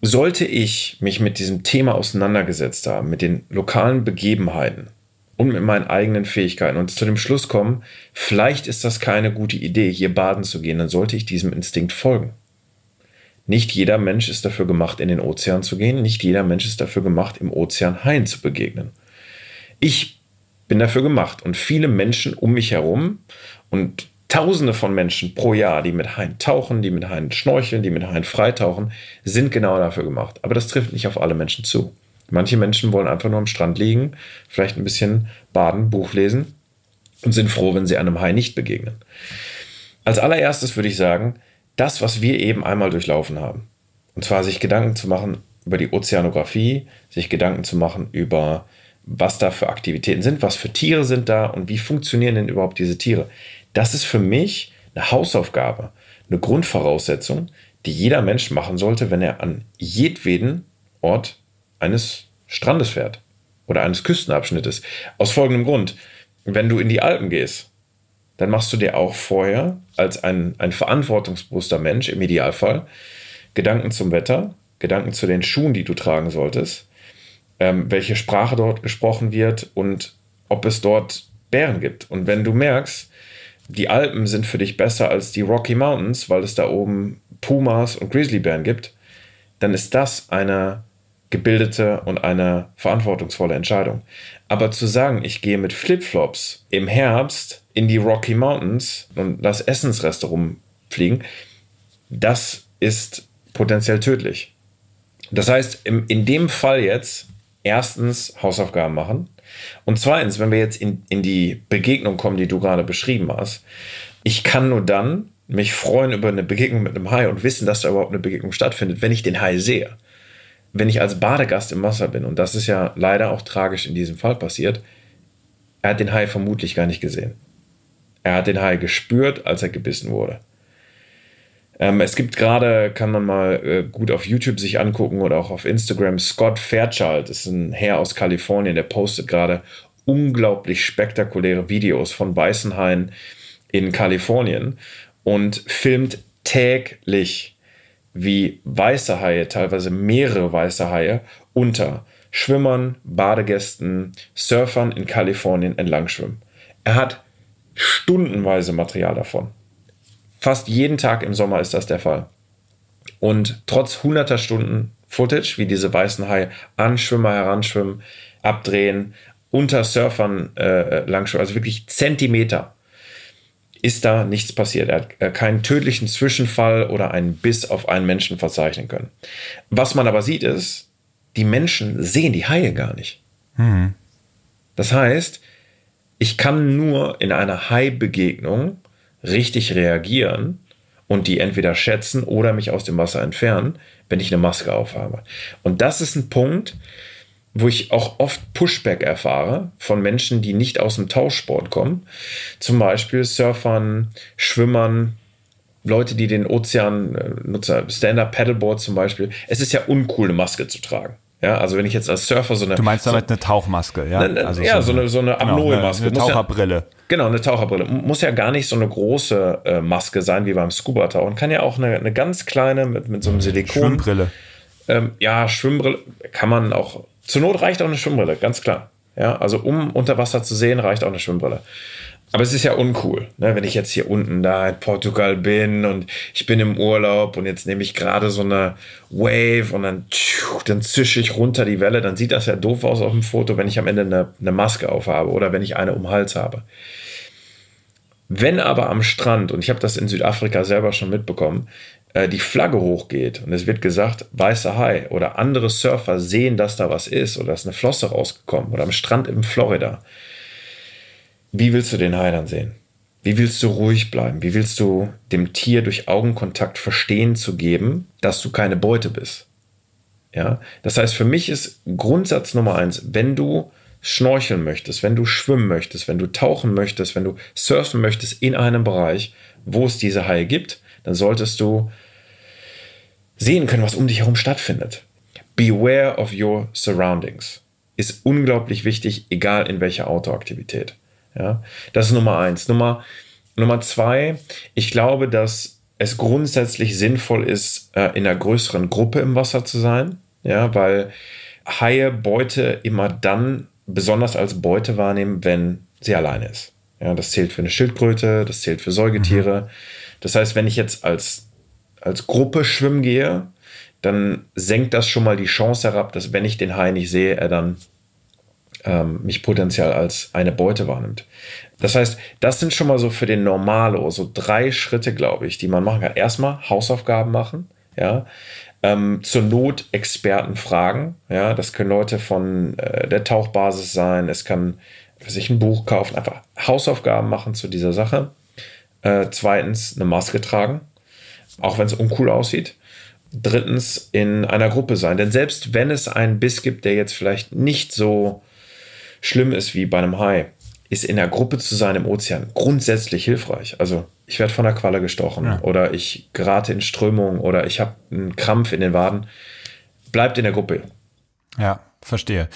Sollte ich mich mit diesem Thema auseinandergesetzt haben, mit den lokalen Begebenheiten und mit meinen eigenen Fähigkeiten und zu dem Schluss kommen, vielleicht ist das keine gute Idee, hier baden zu gehen, dann sollte ich diesem Instinkt folgen. Nicht jeder Mensch ist dafür gemacht, in den Ozean zu gehen. Nicht jeder Mensch ist dafür gemacht, im Ozean Haien zu begegnen. Ich bin dafür gemacht. Und viele Menschen um mich herum und Tausende von Menschen pro Jahr, die mit Haien tauchen, die mit Haien schnorcheln, die mit Haien freitauchen, sind genau dafür gemacht. Aber das trifft nicht auf alle Menschen zu. Manche Menschen wollen einfach nur am Strand liegen, vielleicht ein bisschen baden, Buch lesen und sind froh, wenn sie einem Hai nicht begegnen. Als allererstes würde ich sagen, das, was wir eben einmal durchlaufen haben, und zwar sich Gedanken zu machen über die Ozeanographie, sich Gedanken zu machen über was da für Aktivitäten sind, was für Tiere sind da und wie funktionieren denn überhaupt diese Tiere. Das ist für mich eine Hausaufgabe, eine Grundvoraussetzung, die jeder Mensch machen sollte, wenn er an jedweden Ort eines Strandes fährt oder eines Küstenabschnittes. Aus folgendem Grund, wenn du in die Alpen gehst, dann machst du dir auch vorher als ein, ein verantwortungsbewusster Mensch im Idealfall Gedanken zum Wetter, Gedanken zu den Schuhen, die du tragen solltest, ähm, welche Sprache dort gesprochen wird und ob es dort Bären gibt. Und wenn du merkst, die Alpen sind für dich besser als die Rocky Mountains, weil es da oben Pumas und Grizzlybären gibt, dann ist das eine gebildete und eine verantwortungsvolle Entscheidung. Aber zu sagen, ich gehe mit Flipflops im Herbst in die Rocky Mountains und lass Essensreste rumfliegen, das ist potenziell tödlich. Das heißt, in dem Fall jetzt erstens Hausaufgaben machen. Und zweitens, wenn wir jetzt in, in die Begegnung kommen, die du gerade beschrieben hast, ich kann nur dann mich freuen über eine Begegnung mit einem Hai und wissen, dass da überhaupt eine Begegnung stattfindet, wenn ich den Hai sehe. Wenn ich als Badegast im Wasser bin, und das ist ja leider auch tragisch in diesem Fall passiert, er hat den Hai vermutlich gar nicht gesehen. Er hat den Hai gespürt, als er gebissen wurde. Ähm, es gibt gerade, kann man mal äh, gut auf YouTube sich angucken oder auch auf Instagram, Scott Fairchild, ist ein Herr aus Kalifornien, der postet gerade unglaublich spektakuläre Videos von weißen Haien in Kalifornien und filmt täglich, wie weiße Haie, teilweise mehrere weiße Haie, unter Schwimmern, Badegästen, Surfern in Kalifornien entlang schwimmen. Er hat stundenweise Material davon. Fast jeden Tag im Sommer ist das der Fall. Und trotz hunderter Stunden Footage, wie diese weißen Haie an Schwimmer heranschwimmen, abdrehen, unter Surfern äh, langschwimmen, also wirklich Zentimeter ist da nichts passiert. Er hat äh, keinen tödlichen Zwischenfall oder einen Biss auf einen Menschen verzeichnen können. Was man aber sieht ist, die Menschen sehen die Haie gar nicht. Mhm. Das heißt, ich kann nur in einer Hai-Begegnung richtig reagieren und die entweder schätzen oder mich aus dem Wasser entfernen, wenn ich eine Maske aufhabe. Und das ist ein Punkt, wo ich auch oft Pushback erfahre von Menschen, die nicht aus dem Tauchsport kommen. Zum Beispiel Surfern, Schwimmern, Leute, die den Ozean äh, nutzen, Stand-Up Paddleboard zum Beispiel. Es ist ja uncool, eine Maske zu tragen. Ja, also wenn ich jetzt als Surfer so eine. Du meinst damit so, eine Tauchmaske, ja? Ne, also ja, so eine, so eine genau, Apnoe-Maske. Eine, eine Taucherbrille. Ja, genau, eine Taucherbrille. Muss ja gar nicht so eine große äh, Maske sein wie beim Scuba-Tauchen. Kann ja auch eine, eine ganz kleine mit, mit so einem Silikon. Schwimmbrille. Ähm, ja, Schwimmbrille kann man auch. Zur Not reicht auch eine Schwimmbrille, ganz klar. Ja, also um unter Wasser zu sehen, reicht auch eine Schwimmbrille. Aber es ist ja uncool, ne? wenn ich jetzt hier unten da in Portugal bin und ich bin im Urlaub und jetzt nehme ich gerade so eine Wave und dann, dann zische ich runter die Welle, dann sieht das ja doof aus auf dem Foto, wenn ich am Ende eine, eine Maske aufhabe oder wenn ich eine um den Hals habe. Wenn aber am Strand, und ich habe das in Südafrika selber schon mitbekommen, äh, die Flagge hochgeht und es wird gesagt, weißer Hai oder andere Surfer sehen, dass da was ist oder dass eine Flosse rausgekommen oder am Strand in Florida, wie willst du den Hai dann sehen? Wie willst du ruhig bleiben? Wie willst du dem Tier durch Augenkontakt verstehen zu geben, dass du keine Beute bist? Ja, das heißt, für mich ist Grundsatz Nummer eins, wenn du schnorcheln möchtest, wenn du schwimmen möchtest, wenn du tauchen möchtest, wenn du surfen möchtest in einem Bereich, wo es diese Haie gibt, dann solltest du sehen können, was um dich herum stattfindet. Beware of your surroundings ist unglaublich wichtig, egal in welcher Outdoor-Aktivität. Ja, das ist Nummer eins. Nummer, Nummer zwei, ich glaube, dass es grundsätzlich sinnvoll ist, äh, in einer größeren Gruppe im Wasser zu sein. Ja, weil Haie Beute immer dann besonders als Beute wahrnehmen, wenn sie alleine ist. Ja, das zählt für eine Schildkröte, das zählt für Säugetiere. Mhm. Das heißt, wenn ich jetzt als, als Gruppe schwimmen gehe, dann senkt das schon mal die Chance herab, dass wenn ich den Hai nicht sehe, er dann ähm, mich potenziell als eine Beute wahrnimmt. Das heißt, das sind schon mal so für den Normalo so drei Schritte, glaube ich, die man machen kann. Erstmal Hausaufgaben machen, ja. Ähm, zur Not Experten fragen, ja. Das können Leute von äh, der Tauchbasis sein. Es kann sich ein Buch kaufen, einfach Hausaufgaben machen zu dieser Sache. Äh, zweitens eine Maske tragen, auch wenn es uncool aussieht. Drittens in einer Gruppe sein, denn selbst wenn es einen Biss gibt, der jetzt vielleicht nicht so schlimm ist wie bei einem Hai, ist in der Gruppe zu sein im Ozean grundsätzlich hilfreich. Also ich werde von der Qualle gestochen ja. oder ich gerate in Strömung oder ich habe einen Krampf in den Waden. Bleibt in der Gruppe. Ja, verstehe.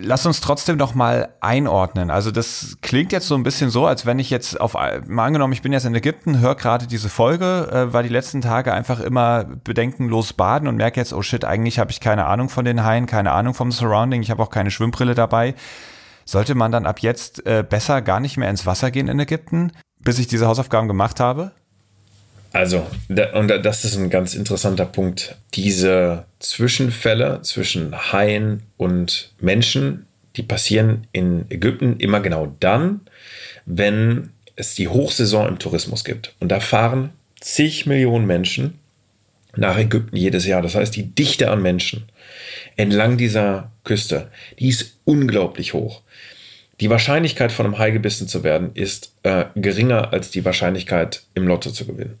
Lass uns trotzdem noch mal einordnen. Also das klingt jetzt so ein bisschen so, als wenn ich jetzt auf, mal angenommen, ich bin jetzt in Ägypten, höre gerade diese Folge, äh, war die letzten Tage einfach immer bedenkenlos baden und merke jetzt, oh shit, eigentlich habe ich keine Ahnung von den Haien, keine Ahnung vom Surrounding, ich habe auch keine Schwimmbrille dabei. Sollte man dann ab jetzt äh, besser gar nicht mehr ins Wasser gehen in Ägypten, bis ich diese Hausaufgaben gemacht habe? Also, und das ist ein ganz interessanter Punkt. Diese Zwischenfälle zwischen Haien und Menschen, die passieren in Ägypten immer genau dann, wenn es die Hochsaison im Tourismus gibt. Und da fahren zig Millionen Menschen nach Ägypten jedes Jahr. Das heißt, die Dichte an Menschen entlang dieser Küste, die ist unglaublich hoch. Die Wahrscheinlichkeit von einem Hai gebissen zu werden ist äh, geringer als die Wahrscheinlichkeit im Lotto zu gewinnen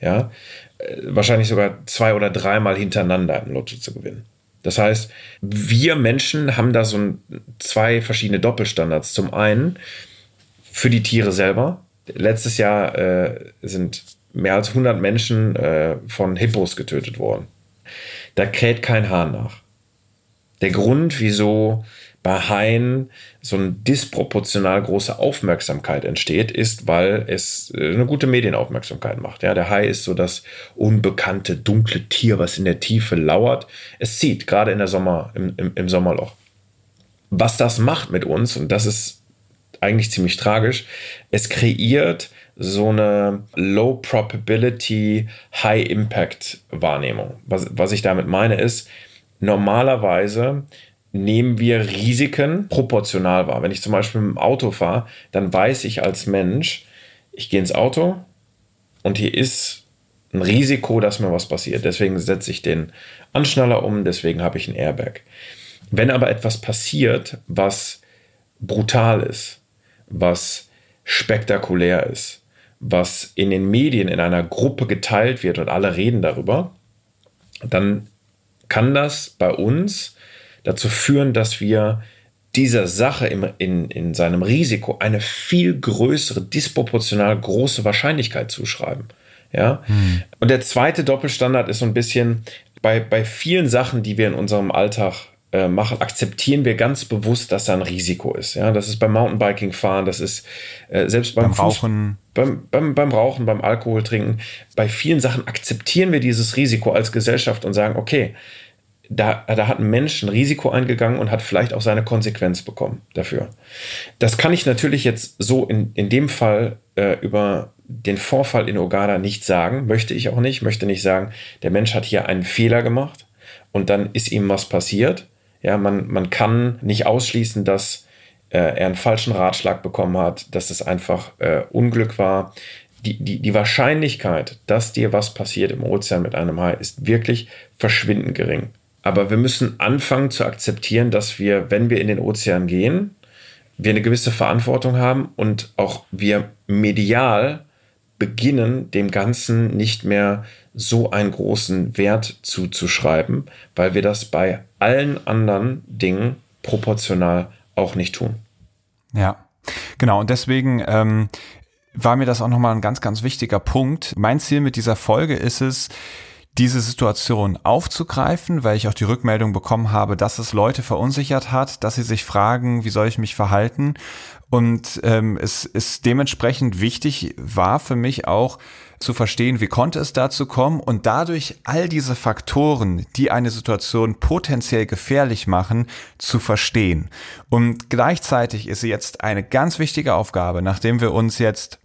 ja, äh, wahrscheinlich sogar zwei oder dreimal hintereinander im Lotto zu gewinnen. Das heißt, wir Menschen haben da so ein, zwei verschiedene Doppelstandards. Zum einen für die Tiere selber. Letztes Jahr äh, sind mehr als 100 Menschen äh, von Hippos getötet worden. Da kräht kein Hahn nach. Der Grund, wieso bei Haien so eine disproportional große Aufmerksamkeit entsteht, ist, weil es äh, eine gute Medienaufmerksamkeit macht. Ja, der Hai ist so das unbekannte, dunkle Tier, was in der Tiefe lauert. Es zieht, gerade in der Sommer, im, im, im Sommerloch. Was das macht mit uns, und das ist eigentlich ziemlich tragisch, es kreiert so eine Low Probability, High Impact Wahrnehmung. Was, was ich damit meine ist, normalerweise nehmen wir Risiken proportional wahr. Wenn ich zum Beispiel mit dem Auto fahre, dann weiß ich als Mensch, ich gehe ins Auto und hier ist ein Risiko, dass mir was passiert. Deswegen setze ich den Anschnaller um, deswegen habe ich ein Airbag. Wenn aber etwas passiert, was brutal ist, was spektakulär ist, was in den Medien in einer Gruppe geteilt wird und alle reden darüber, dann kann das bei uns dazu führen, dass wir dieser Sache im, in, in seinem Risiko eine viel größere, disproportional große Wahrscheinlichkeit zuschreiben. Ja? Hm. Und der zweite Doppelstandard ist so ein bisschen, bei, bei vielen Sachen, die wir in unserem Alltag äh, machen, akzeptieren wir ganz bewusst, dass da ein Risiko ist. Ja, das ist beim Mountainbiking fahren, das ist äh, selbst beim, beim Rauchen. Beim, beim, beim Rauchen, beim Alkohol trinken. Bei vielen Sachen akzeptieren wir dieses Risiko als Gesellschaft und sagen, okay, da, da hat ein Mensch ein Risiko eingegangen und hat vielleicht auch seine Konsequenz bekommen dafür. Das kann ich natürlich jetzt so in, in dem Fall äh, über den Vorfall in Ogada nicht sagen, möchte ich auch nicht, möchte nicht sagen, der Mensch hat hier einen Fehler gemacht und dann ist ihm was passiert. Ja, man, man kann nicht ausschließen, dass äh, er einen falschen Ratschlag bekommen hat, dass es einfach äh, Unglück war. Die, die, die Wahrscheinlichkeit, dass dir was passiert im Ozean mit einem Hai, ist wirklich verschwindend gering. Aber wir müssen anfangen zu akzeptieren, dass wir, wenn wir in den Ozean gehen, wir eine gewisse Verantwortung haben und auch wir medial beginnen, dem Ganzen nicht mehr so einen großen Wert zuzuschreiben, weil wir das bei allen anderen Dingen proportional auch nicht tun. Ja, genau. Und deswegen ähm, war mir das auch nochmal ein ganz, ganz wichtiger Punkt. Mein Ziel mit dieser Folge ist es, diese Situation aufzugreifen, weil ich auch die Rückmeldung bekommen habe, dass es Leute verunsichert hat, dass sie sich fragen, wie soll ich mich verhalten? Und ähm, es ist dementsprechend wichtig war für mich auch zu verstehen, wie konnte es dazu kommen und dadurch all diese Faktoren, die eine Situation potenziell gefährlich machen, zu verstehen. Und gleichzeitig ist jetzt eine ganz wichtige Aufgabe, nachdem wir uns jetzt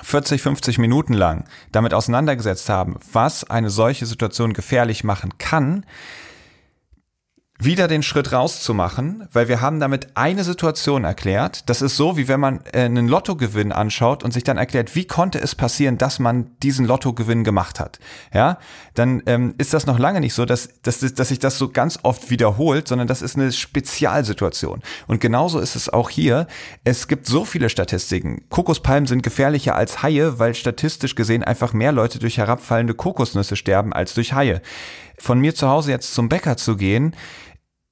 40, 50 Minuten lang damit auseinandergesetzt haben, was eine solche Situation gefährlich machen kann, wieder den Schritt rauszumachen, weil wir haben damit eine Situation erklärt. Das ist so, wie wenn man äh, einen Lottogewinn anschaut und sich dann erklärt, wie konnte es passieren, dass man diesen Lottogewinn gemacht hat. Ja, dann ähm, ist das noch lange nicht so, dass, dass, dass sich das so ganz oft wiederholt, sondern das ist eine Spezialsituation. Und genauso ist es auch hier. Es gibt so viele Statistiken. Kokospalmen sind gefährlicher als Haie, weil statistisch gesehen einfach mehr Leute durch herabfallende Kokosnüsse sterben als durch Haie. Von mir zu Hause jetzt zum Bäcker zu gehen,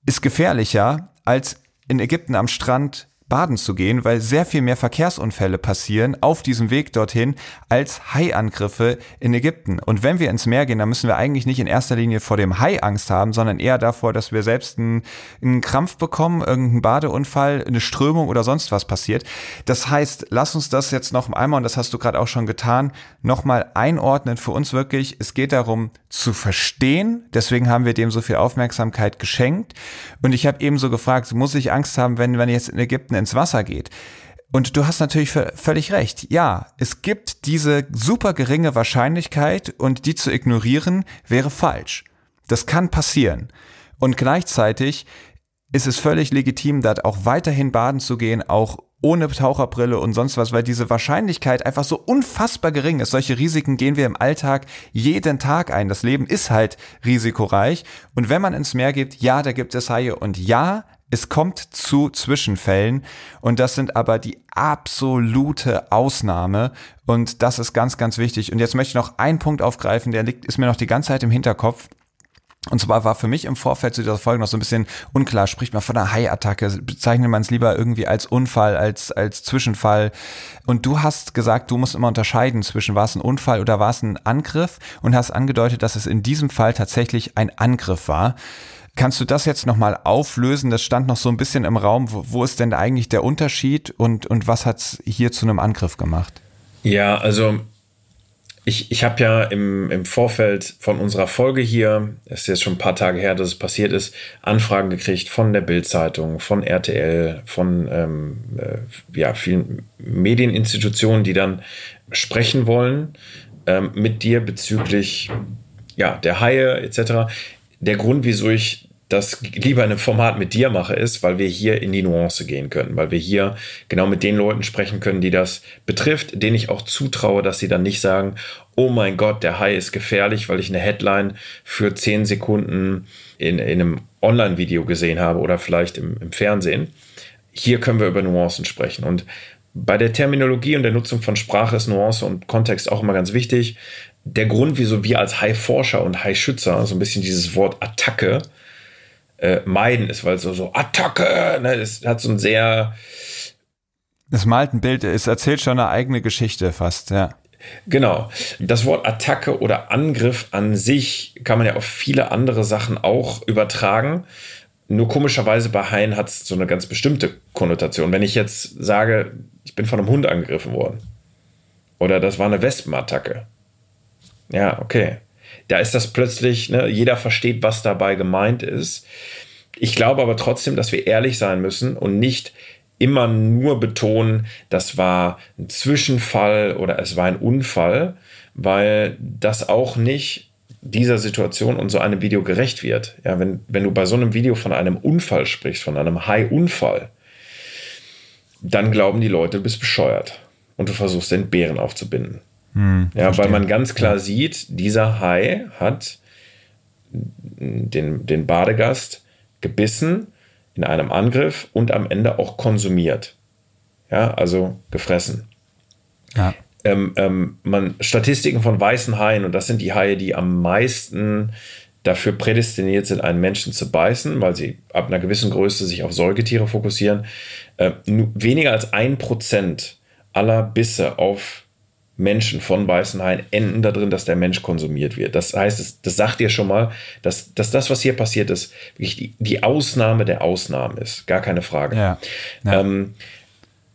ist gefährlicher, als in Ägypten am Strand baden zu gehen, weil sehr viel mehr Verkehrsunfälle passieren auf diesem Weg dorthin als Haiangriffe in Ägypten. Und wenn wir ins Meer gehen, dann müssen wir eigentlich nicht in erster Linie vor dem Hai Angst haben, sondern eher davor, dass wir selbst einen, einen Krampf bekommen, irgendeinen Badeunfall, eine Strömung oder sonst was passiert. Das heißt, lass uns das jetzt noch einmal, und das hast du gerade auch schon getan, nochmal einordnen für uns wirklich. Es geht darum zu verstehen, deswegen haben wir dem so viel Aufmerksamkeit geschenkt. Und ich habe eben so gefragt, muss ich Angst haben, wenn, wenn jetzt in Ägypten ins Wasser geht. Und du hast natürlich völlig recht. Ja, es gibt diese super geringe Wahrscheinlichkeit und die zu ignorieren wäre falsch. Das kann passieren. Und gleichzeitig ist es völlig legitim, dort auch weiterhin baden zu gehen, auch ohne Taucherbrille und sonst was, weil diese Wahrscheinlichkeit einfach so unfassbar gering ist. Solche Risiken gehen wir im Alltag jeden Tag ein. Das Leben ist halt risikoreich. Und wenn man ins Meer geht, ja, da gibt es Haie und ja, es kommt zu Zwischenfällen und das sind aber die absolute Ausnahme und das ist ganz, ganz wichtig. Und jetzt möchte ich noch einen Punkt aufgreifen, der liegt, ist mir noch die ganze Zeit im Hinterkopf. Und zwar war für mich im Vorfeld zu dieser Folge noch so ein bisschen unklar, spricht man von einer Hai-Attacke, bezeichnet man es lieber irgendwie als Unfall, als, als Zwischenfall. Und du hast gesagt, du musst immer unterscheiden zwischen war es ein Unfall oder war es ein Angriff und hast angedeutet, dass es in diesem Fall tatsächlich ein Angriff war. Kannst du das jetzt nochmal auflösen? Das stand noch so ein bisschen im Raum. Wo, wo ist denn eigentlich der Unterschied und, und was hat es hier zu einem Angriff gemacht? Ja, also ich, ich habe ja im, im Vorfeld von unserer Folge hier, es ist jetzt schon ein paar Tage her, dass es passiert ist, Anfragen gekriegt von der Bild-Zeitung, von RTL, von ähm, äh, ja, vielen Medieninstitutionen, die dann sprechen wollen ähm, mit dir bezüglich ja, der Haie etc. Der Grund, wieso ich das lieber in einem Format mit dir mache, ist, weil wir hier in die Nuance gehen können, weil wir hier genau mit den Leuten sprechen können, die das betrifft, denen ich auch zutraue, dass sie dann nicht sagen, oh mein Gott, der Hai ist gefährlich, weil ich eine Headline für 10 Sekunden in, in einem Online-Video gesehen habe oder vielleicht im, im Fernsehen. Hier können wir über Nuancen sprechen. Und bei der Terminologie und der Nutzung von Sprache ist Nuance und Kontext auch immer ganz wichtig. Der Grund, wieso wir als Hai-Forscher und Hai-Schützer so ein bisschen dieses Wort Attacke äh, meiden ist, weil so, so Attacke, ne, es hat so ein sehr. Es malt ein Bild, es erzählt schon eine eigene Geschichte fast, ja. Genau. Das Wort Attacke oder Angriff an sich kann man ja auf viele andere Sachen auch übertragen. Nur komischerweise bei Haien hat es so eine ganz bestimmte Konnotation. Wenn ich jetzt sage, ich bin von einem Hund angegriffen worden oder das war eine Wespenattacke. Ja, okay da ist das plötzlich, ne, jeder versteht, was dabei gemeint ist. Ich glaube aber trotzdem, dass wir ehrlich sein müssen und nicht immer nur betonen, das war ein Zwischenfall oder es war ein Unfall, weil das auch nicht dieser Situation und so einem Video gerecht wird. Ja, wenn, wenn du bei so einem Video von einem Unfall sprichst, von einem High-Unfall, dann glauben die Leute, du bist bescheuert und du versuchst den Bären aufzubinden. Hm, ja, verstehe. weil man ganz klar sieht, dieser Hai hat den, den Badegast gebissen in einem Angriff und am Ende auch konsumiert. Ja, also gefressen. Ja. Ähm, ähm, man, Statistiken von weißen Haien, und das sind die Haie, die am meisten dafür prädestiniert sind, einen Menschen zu beißen, weil sie ab einer gewissen Größe sich auf Säugetiere fokussieren. Äh, weniger als ein Prozent aller Bisse auf Menschen von weißen Haien enden darin, dass der Mensch konsumiert wird. Das heißt, das, das sagt ihr schon mal, dass, dass das, was hier passiert ist, wirklich die, die Ausnahme der Ausnahme ist. Gar keine Frage. Ja. Ja. Ähm,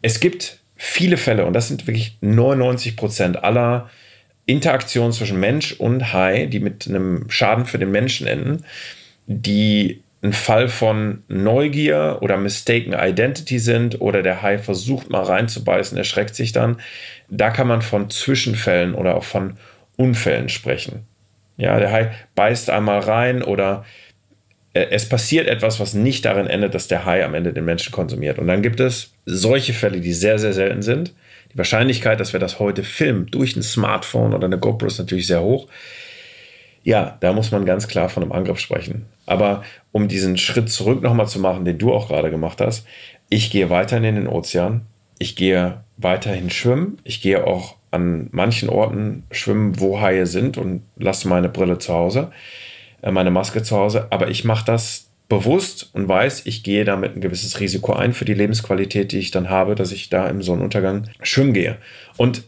es gibt viele Fälle, und das sind wirklich 99 Prozent aller Interaktionen zwischen Mensch und Hai, die mit einem Schaden für den Menschen enden, die ein Fall von Neugier oder mistaken Identity sind oder der Hai versucht mal reinzubeißen, erschreckt sich dann. Da kann man von Zwischenfällen oder auch von Unfällen sprechen. Ja, der Hai beißt einmal rein oder äh, es passiert etwas, was nicht darin endet, dass der Hai am Ende den Menschen konsumiert. Und dann gibt es solche Fälle, die sehr, sehr selten sind. Die Wahrscheinlichkeit, dass wir das heute filmen durch ein Smartphone oder eine GoPro ist natürlich sehr hoch. Ja, da muss man ganz klar von einem Angriff sprechen. Aber um diesen Schritt zurück nochmal zu machen, den du auch gerade gemacht hast, ich gehe weiterhin in den Ozean, ich gehe weiterhin schwimmen, ich gehe auch an manchen Orten schwimmen, wo Haie sind und lasse meine Brille zu Hause, äh, meine Maske zu Hause, aber ich mache das bewusst und weiß, ich gehe damit ein gewisses Risiko ein für die Lebensqualität, die ich dann habe, dass ich da im Sonnenuntergang schwimmen gehe. Und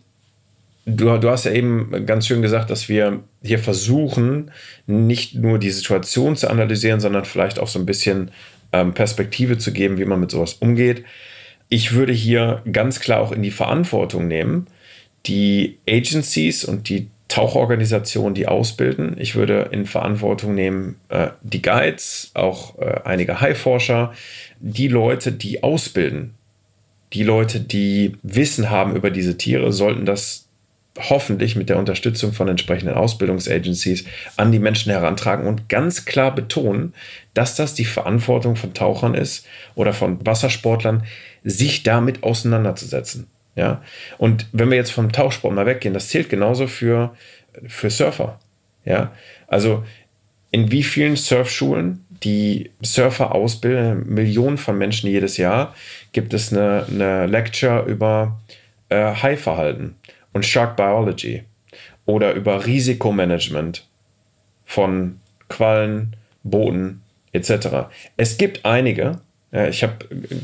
Du, du hast ja eben ganz schön gesagt, dass wir hier versuchen, nicht nur die Situation zu analysieren, sondern vielleicht auch so ein bisschen ähm, Perspektive zu geben, wie man mit sowas umgeht. Ich würde hier ganz klar auch in die Verantwortung nehmen, die Agencies und die Tauchorganisationen, die ausbilden. Ich würde in Verantwortung nehmen äh, die Guides, auch äh, einige Haiforscher, die Leute, die ausbilden. Die Leute, die Wissen haben über diese Tiere, sollten das hoffentlich mit der Unterstützung von entsprechenden Ausbildungsagencies an die Menschen herantragen und ganz klar betonen, dass das die Verantwortung von Tauchern ist oder von Wassersportlern, sich damit auseinanderzusetzen. Ja? Und wenn wir jetzt vom Tauchsport mal weggehen, das zählt genauso für, für Surfer. Ja? Also in wie vielen Surfschulen, die Surfer ausbilden, Millionen von Menschen jedes Jahr, gibt es eine, eine Lecture über äh, Haiverhalten und Shark Biology oder über Risikomanagement von Quallen, Booten etc. Es gibt einige, ich habe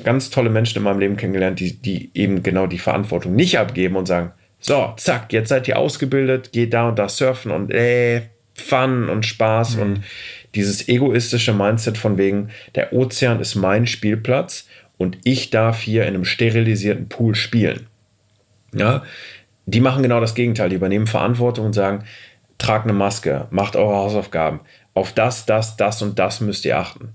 ganz tolle Menschen in meinem Leben kennengelernt, die, die eben genau die Verantwortung nicht abgeben und sagen, so, zack, jetzt seid ihr ausgebildet, geht da und da surfen und äh, Fun und Spaß mhm. und dieses egoistische Mindset von wegen, der Ozean ist mein Spielplatz und ich darf hier in einem sterilisierten Pool spielen. Ja, Die machen genau das Gegenteil. Die übernehmen Verantwortung und sagen, tragt eine Maske, macht eure Hausaufgaben. Auf das, das, das und das müsst ihr achten.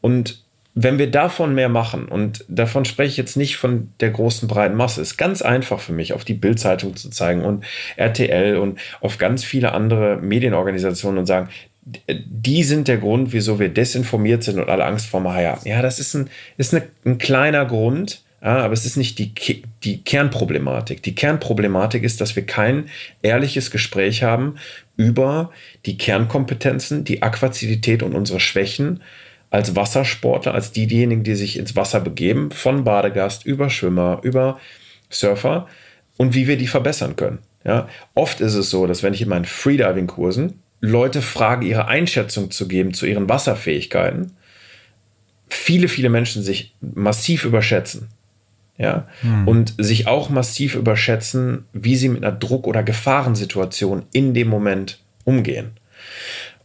Und wenn wir davon mehr machen, und davon spreche ich jetzt nicht von der großen breiten Masse, ist ganz einfach für mich, auf die Bildzeitung zu zeigen und RTL und auf ganz viele andere Medienorganisationen und sagen, die sind der Grund, wieso wir desinformiert sind und alle Angst vor Mahaya haben. Ja, das ist ein, ist eine, ein kleiner Grund, ja, aber es ist nicht die, die Kernproblematik. Die Kernproblematik ist, dass wir kein ehrliches Gespräch haben über die Kernkompetenzen, die Aquazidität und unsere Schwächen als Wassersportler, als diejenigen, die sich ins Wasser begeben, von Badegast über Schwimmer, über Surfer und wie wir die verbessern können. Ja, oft ist es so, dass wenn ich in meinen Freediving-Kursen Leute frage, ihre Einschätzung zu geben zu ihren Wasserfähigkeiten, viele, viele Menschen sich massiv überschätzen. Ja, hm. und sich auch massiv überschätzen, wie sie mit einer Druck- oder Gefahrensituation in dem Moment umgehen.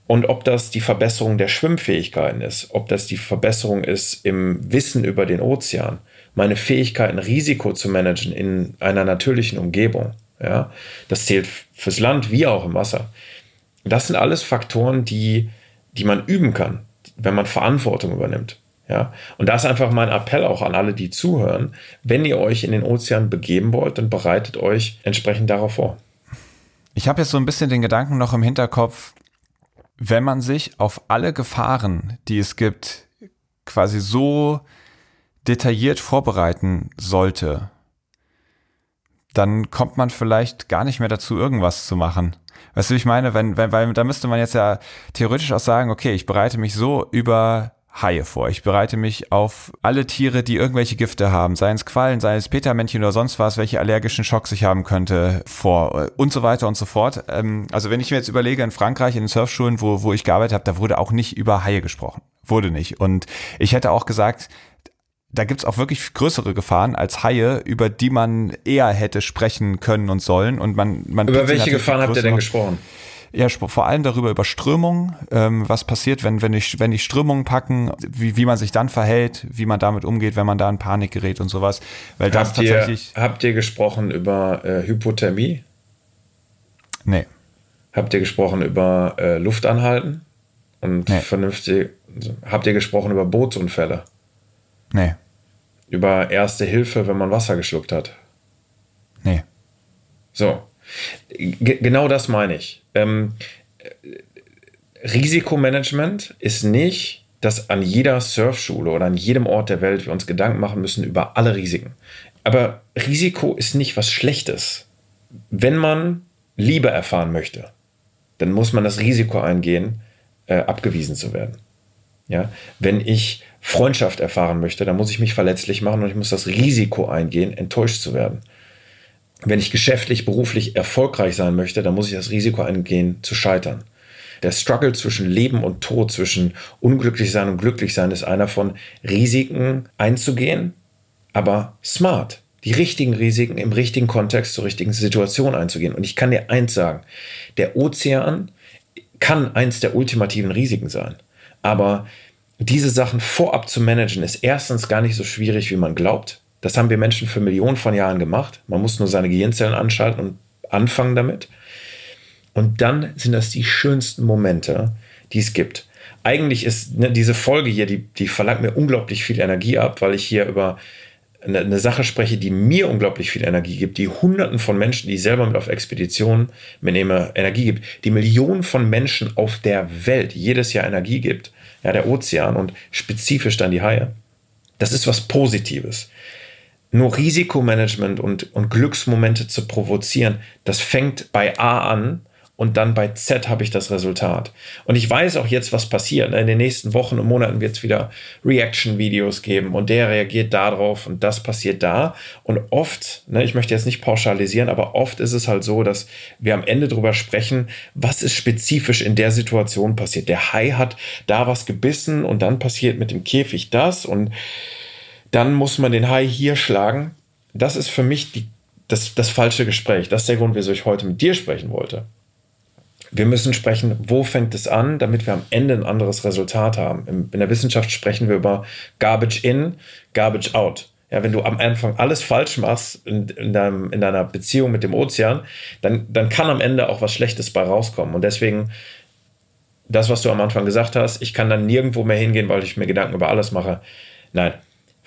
Und ob das die Verbesserung der Schwimmfähigkeiten ist, ob das die Verbesserung ist im Wissen über den Ozean, meine Fähigkeiten, Risiko zu managen in einer natürlichen Umgebung, ja, das zählt fürs Land wie auch im Wasser. Das sind alles Faktoren, die, die man üben kann, wenn man Verantwortung übernimmt. Ja, und da ist einfach mein Appell auch an alle, die zuhören. Wenn ihr euch in den Ozean begeben wollt, dann bereitet euch entsprechend darauf vor. Ich habe jetzt so ein bisschen den Gedanken noch im Hinterkopf, wenn man sich auf alle Gefahren, die es gibt, quasi so detailliert vorbereiten sollte, dann kommt man vielleicht gar nicht mehr dazu, irgendwas zu machen. Weißt du, ich meine? Wenn, wenn, weil da müsste man jetzt ja theoretisch auch sagen, okay, ich bereite mich so über Haie vor. Ich bereite mich auf alle Tiere, die irgendwelche Gifte haben, seien es Quallen, seien es Petermännchen oder sonst was, welche allergischen Schocks ich haben könnte, vor und so weiter und so fort. Ähm, also wenn ich mir jetzt überlege, in Frankreich, in den Surfschulen, wo, wo ich gearbeitet habe, da wurde auch nicht über Haie gesprochen. Wurde nicht. Und ich hätte auch gesagt, da gibt's auch wirklich größere Gefahren als Haie, über die man eher hätte sprechen können und sollen. Und man, man über welche Gefahren habt ihr denn gesprochen? Ja, vor allem darüber über Strömungen, ähm, was passiert, wenn, wenn, ich, wenn die Strömungen packen, wie, wie man sich dann verhält, wie man damit umgeht, wenn man da in Panik gerät und sowas. Weil das habt tatsächlich. Ihr, habt ihr gesprochen über äh, Hypothermie? Nee. Habt ihr gesprochen über äh, Luftanhalten? Und nee. vernünftig. Habt ihr gesprochen über Bootsunfälle? Nee. Über Erste Hilfe, wenn man Wasser geschluckt hat? Nee. So. G genau das meine ich. Ähm, Risikomanagement ist nicht, dass an jeder Surfschule oder an jedem Ort der Welt wir uns Gedanken machen müssen über alle Risiken. Aber Risiko ist nicht was Schlechtes. Wenn man Liebe erfahren möchte, dann muss man das Risiko eingehen, äh, abgewiesen zu werden. Ja? Wenn ich Freundschaft erfahren möchte, dann muss ich mich verletzlich machen und ich muss das Risiko eingehen, enttäuscht zu werden wenn ich geschäftlich, beruflich erfolgreich sein möchte, dann muss ich das Risiko eingehen, zu scheitern. Der Struggle zwischen Leben und Tod, zwischen unglücklich sein und glücklich sein, ist einer von Risiken einzugehen, aber smart. Die richtigen Risiken im richtigen Kontext zur richtigen Situation einzugehen. Und ich kann dir eins sagen, der Ozean kann eins der ultimativen Risiken sein. Aber diese Sachen vorab zu managen, ist erstens gar nicht so schwierig, wie man glaubt. Das haben wir Menschen für Millionen von Jahren gemacht. Man muss nur seine Gehirnzellen anschalten und anfangen damit. Und dann sind das die schönsten Momente, die es gibt. Eigentlich ist ne, diese Folge hier, die, die verlangt mir unglaublich viel Energie ab, weil ich hier über eine, eine, Sache spreche, die mir unglaublich viel Energie gibt, die Hunderten von Menschen, die ich selber mit auf Expeditionen mitnehme, Energie gibt, die Millionen von Menschen auf der Welt jedes Jahr Energie gibt, ja, der Ozean und spezifisch dann die Haie. Das ist was Positives nur Risikomanagement und, und Glücksmomente zu provozieren, das fängt bei A an und dann bei Z habe ich das Resultat. Und ich weiß auch jetzt, was passiert. In den nächsten Wochen und Monaten wird es wieder Reaction-Videos geben und der reagiert darauf und das passiert da. Und oft, ne, ich möchte jetzt nicht pauschalisieren, aber oft ist es halt so, dass wir am Ende darüber sprechen, was ist spezifisch in der Situation passiert. Der Hai hat da was gebissen und dann passiert mit dem Käfig das und dann muss man den Hai hier schlagen. Das ist für mich die, das, das falsche Gespräch. Das ist der Grund, wieso ich heute mit dir sprechen wollte. Wir müssen sprechen, wo fängt es an, damit wir am Ende ein anderes Resultat haben. In der Wissenschaft sprechen wir über Garbage in, Garbage out. Ja, wenn du am Anfang alles falsch machst in, in, deinem, in deiner Beziehung mit dem Ozean, dann, dann kann am Ende auch was Schlechtes bei rauskommen. Und deswegen, das, was du am Anfang gesagt hast, ich kann dann nirgendwo mehr hingehen, weil ich mir Gedanken über alles mache. Nein,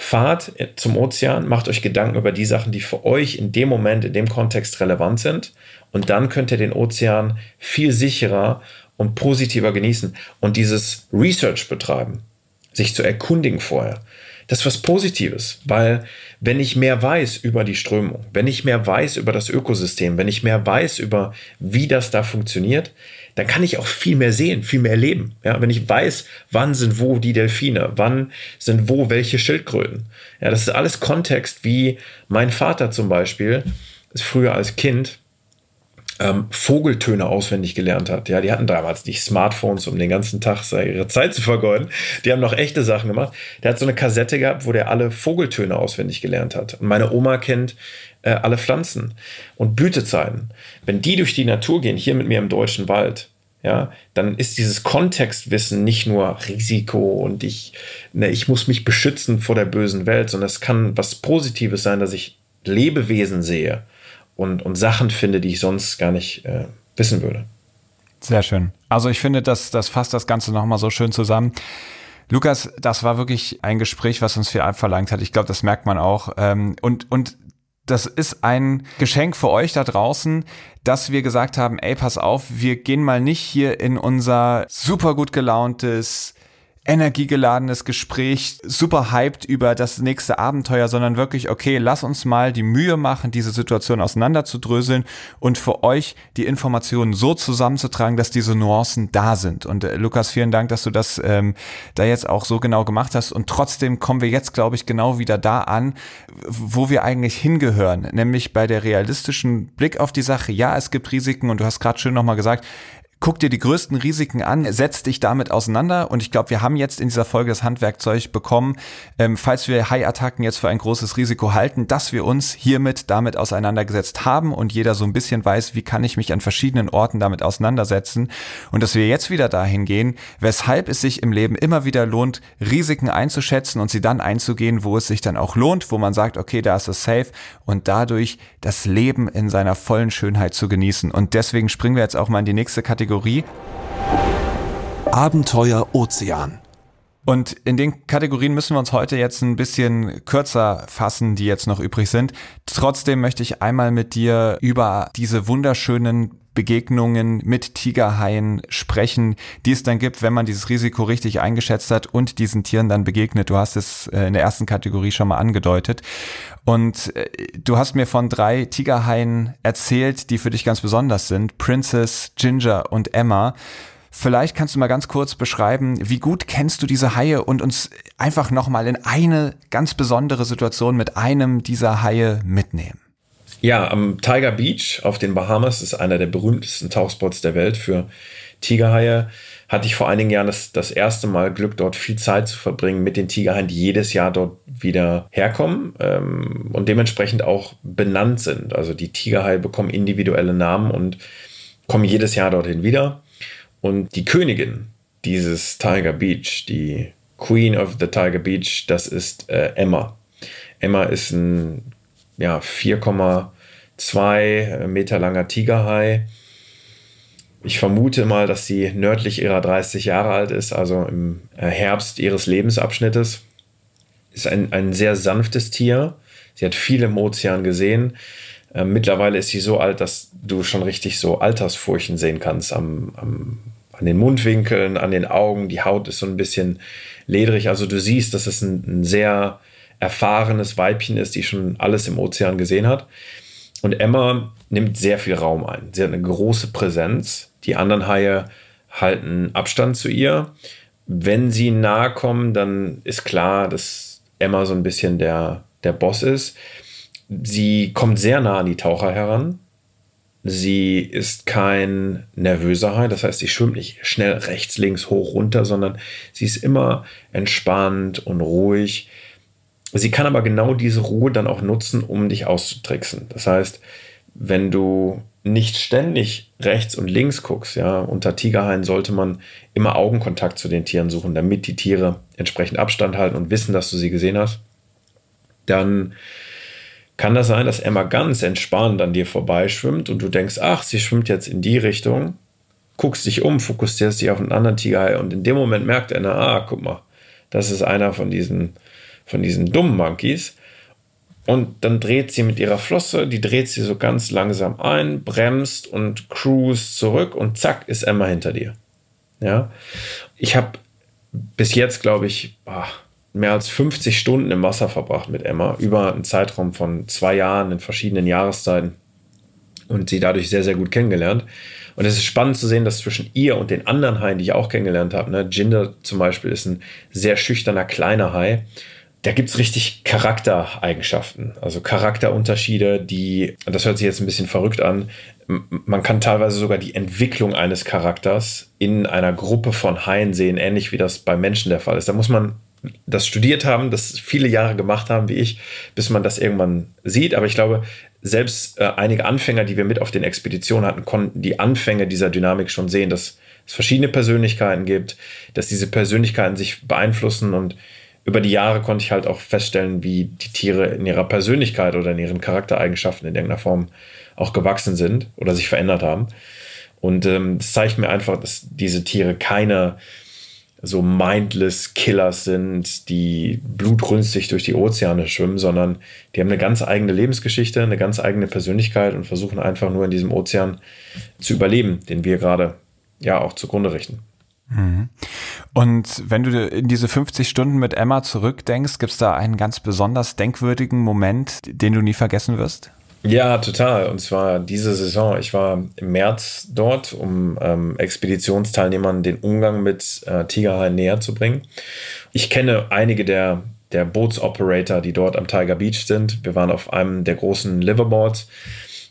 fahrt zum Ozean, macht euch Gedanken über die Sachen, die für euch in dem Moment, in dem Kontext relevant sind. Und dann könnt ihr den Ozean viel sicherer und positiver genießen und dieses Research betreiben, sich zu erkundigen vorher. Das ist was Positives, weil wenn ich mehr weiß über die Strömung, wenn ich mehr weiß über das Ökosystem, wenn ich mehr weiß über wie das da funktioniert, dann kann ich auch viel mehr sehen, viel mehr erleben. Ja, wenn ich weiß, wann sind wo die Delfine, wann sind wo welche Schildkröten. Ja, das ist alles Kontext, wie mein Vater zum Beispiel ist früher als Kind ähm, Vogeltöne auswendig gelernt hat. Ja, die hatten damals nicht Smartphones, um den ganzen Tag ihre Zeit zu vergeuden. Die haben noch echte Sachen gemacht. Der hat so eine Kassette gehabt, wo der alle Vogeltöne auswendig gelernt hat. Und meine Oma kennt äh, alle Pflanzen und Blütezeiten. Wenn die durch die Natur gehen, hier mit mir im deutschen Wald, ja, dann ist dieses Kontextwissen nicht nur Risiko und ich, ne, ich muss mich beschützen vor der bösen Welt, sondern es kann was Positives sein, dass ich Lebewesen sehe und, und Sachen finde, die ich sonst gar nicht äh, wissen würde. Sehr schön. Also ich finde, das, das fasst das Ganze nochmal so schön zusammen. Lukas, das war wirklich ein Gespräch, was uns viel abverlangt hat. Ich glaube, das merkt man auch. Ähm, und, und das ist ein Geschenk für euch da draußen, dass wir gesagt haben, ey, pass auf, wir gehen mal nicht hier in unser super gut gelauntes, energiegeladenes Gespräch, super hyped über das nächste Abenteuer, sondern wirklich, okay, lass uns mal die Mühe machen, diese Situation auseinanderzudröseln und für euch die Informationen so zusammenzutragen, dass diese Nuancen da sind. Und äh, Lukas, vielen Dank, dass du das ähm, da jetzt auch so genau gemacht hast. Und trotzdem kommen wir jetzt, glaube ich, genau wieder da an, wo wir eigentlich hingehören, nämlich bei der realistischen Blick auf die Sache. Ja, es gibt Risiken und du hast gerade schön nochmal gesagt, Guck dir die größten Risiken an, setz dich damit auseinander. Und ich glaube, wir haben jetzt in dieser Folge das Handwerkzeug bekommen, ähm, falls wir High-Attacken jetzt für ein großes Risiko halten, dass wir uns hiermit damit auseinandergesetzt haben und jeder so ein bisschen weiß, wie kann ich mich an verschiedenen Orten damit auseinandersetzen. Und dass wir jetzt wieder dahin gehen, weshalb es sich im Leben immer wieder lohnt, Risiken einzuschätzen und sie dann einzugehen, wo es sich dann auch lohnt, wo man sagt, okay, da ist es safe. Und dadurch das Leben in seiner vollen Schönheit zu genießen. Und deswegen springen wir jetzt auch mal in die nächste Kategorie Kategorie. Abenteuer Ozean. Und in den Kategorien müssen wir uns heute jetzt ein bisschen kürzer fassen, die jetzt noch übrig sind. Trotzdem möchte ich einmal mit dir über diese wunderschönen Begegnungen mit Tigerhaien sprechen, die es dann gibt, wenn man dieses Risiko richtig eingeschätzt hat und diesen Tieren dann begegnet. Du hast es äh, in der ersten Kategorie schon mal angedeutet. Und äh, du hast mir von drei Tigerhaien erzählt, die für dich ganz besonders sind. Princess, Ginger und Emma. Vielleicht kannst du mal ganz kurz beschreiben, wie gut kennst du diese Haie und uns einfach nochmal in eine ganz besondere Situation mit einem dieser Haie mitnehmen. Ja, am Tiger Beach auf den Bahamas ist einer der berühmtesten Tauchspots der Welt für Tigerhaie. Hatte ich vor einigen Jahren das, das erste Mal Glück, dort viel Zeit zu verbringen mit den Tigerhaien, die jedes Jahr dort wieder herkommen ähm, und dementsprechend auch benannt sind. Also die Tigerhaie bekommen individuelle Namen und kommen jedes Jahr dorthin wieder. Und die Königin dieses Tiger Beach, die Queen of the Tiger Beach, das ist äh, Emma. Emma ist ein ja, 4,2 Meter langer Tigerhai. Ich vermute mal, dass sie nördlich ihrer 30 Jahre alt ist, also im äh, Herbst ihres Lebensabschnittes. Ist ein, ein sehr sanftes Tier. Sie hat viel im Ozean gesehen. Äh, mittlerweile ist sie so alt, dass du schon richtig so Altersfurchen sehen kannst am, am, an den Mundwinkeln, an den Augen. Die Haut ist so ein bisschen ledrig. Also du siehst, dass es ein, ein sehr erfahrenes Weibchen ist, die schon alles im Ozean gesehen hat. Und Emma nimmt sehr viel Raum ein. Sie hat eine große Präsenz. Die anderen Haie halten Abstand zu ihr. Wenn sie nahe kommen, dann ist klar, dass Emma so ein bisschen der, der Boss ist. Sie kommt sehr nah an die Taucher heran. Sie ist kein nervöser Hai, das heißt, sie schwimmt nicht schnell rechts, links, hoch, runter, sondern sie ist immer entspannt und ruhig. Sie kann aber genau diese Ruhe dann auch nutzen, um dich auszutricksen. Das heißt, wenn du nicht ständig rechts und links guckst, ja, unter Tigerhaien sollte man immer Augenkontakt zu den Tieren suchen, damit die Tiere entsprechend Abstand halten und wissen, dass du sie gesehen hast. dann kann das sein, dass Emma ganz entspannt an dir vorbeischwimmt und du denkst, ach, sie schwimmt jetzt in die Richtung, guckst dich um, fokussierst dich auf einen anderen Tigerhai und in dem Moment merkt einer, ah, guck mal, das ist einer von diesen, von diesen dummen Monkeys. Und dann dreht sie mit ihrer Flosse, die dreht sie so ganz langsam ein, bremst und cruise zurück und zack ist Emma hinter dir. Ja, ich habe bis jetzt, glaube ich, mehr als 50 Stunden im Wasser verbracht mit Emma, über einen Zeitraum von zwei Jahren in verschiedenen Jahreszeiten und sie dadurch sehr, sehr gut kennengelernt. Und es ist spannend zu sehen, dass zwischen ihr und den anderen Haien, die ich auch kennengelernt habe, ne, Jinder zum Beispiel ist ein sehr schüchterner kleiner Hai. Da gibt es richtig Charaktereigenschaften, also Charakterunterschiede, die, das hört sich jetzt ein bisschen verrückt an, man kann teilweise sogar die Entwicklung eines Charakters in einer Gruppe von Haien sehen, ähnlich wie das bei Menschen der Fall ist. Da muss man das studiert haben, das viele Jahre gemacht haben wie ich, bis man das irgendwann sieht. Aber ich glaube, selbst äh, einige Anfänger, die wir mit auf den Expeditionen hatten, konnten die Anfänge dieser Dynamik schon sehen, dass es verschiedene Persönlichkeiten gibt, dass diese Persönlichkeiten sich beeinflussen und über die Jahre konnte ich halt auch feststellen, wie die Tiere in ihrer Persönlichkeit oder in ihren Charaktereigenschaften in irgendeiner Form auch gewachsen sind oder sich verändert haben. Und ähm, das zeigt mir einfach, dass diese Tiere keine so mindless Killers sind, die blutrünstig durch die Ozeane schwimmen, sondern die haben eine ganz eigene Lebensgeschichte, eine ganz eigene Persönlichkeit und versuchen einfach nur in diesem Ozean zu überleben, den wir gerade ja auch zugrunde richten. Mhm. Und wenn du in diese 50 Stunden mit Emma zurückdenkst, gibt es da einen ganz besonders denkwürdigen Moment, den du nie vergessen wirst? Ja, total. Und zwar diese Saison. Ich war im März dort, um ähm, Expeditionsteilnehmern den Umgang mit äh, Tigerhaien näher zu bringen. Ich kenne einige der, der Bootsoperator, die dort am Tiger Beach sind. Wir waren auf einem der großen Liverboards.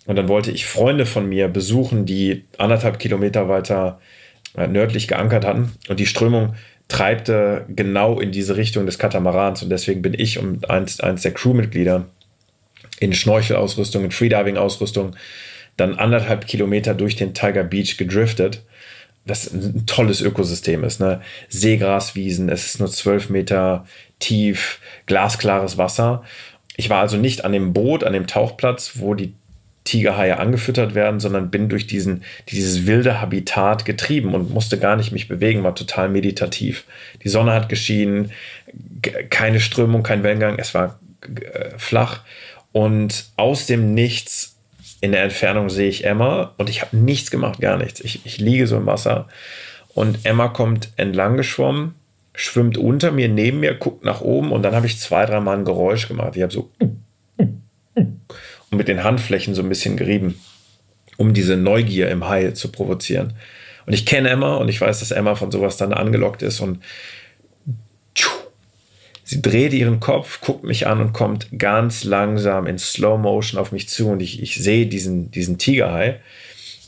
Und dann wollte ich Freunde von mir besuchen, die anderthalb Kilometer weiter äh, nördlich geankert hatten. Und die Strömung treibte genau in diese Richtung des Katamarans. Und deswegen bin ich und eins, eins der Crewmitglieder in Schnorchelausrüstung, in Freediving-Ausrüstung, dann anderthalb Kilometer durch den Tiger Beach gedriftet. Das ein tolles Ökosystem ist. Ne? Seegraswiesen, es ist nur zwölf Meter tief, glasklares Wasser. Ich war also nicht an dem Boot, an dem Tauchplatz, wo die Tigerhaie angefüttert werden, sondern bin durch diesen, dieses wilde Habitat getrieben und musste gar nicht mich bewegen, war total meditativ. Die Sonne hat geschienen, keine Strömung, kein Wellengang, es war äh, flach und aus dem Nichts in der Entfernung sehe ich Emma und ich habe nichts gemacht, gar nichts. Ich, ich liege so im Wasser und Emma kommt entlang geschwommen, schwimmt unter mir, neben mir, guckt nach oben und dann habe ich zwei, dreimal ein Geräusch gemacht. Ich habe so und mit den Handflächen so ein bisschen gerieben, um diese Neugier im Hai zu provozieren. Und ich kenne Emma und ich weiß, dass Emma von sowas dann angelockt ist und Sie dreht ihren Kopf, guckt mich an und kommt ganz langsam in Slow Motion auf mich zu und ich, ich sehe diesen, diesen Tigerhai.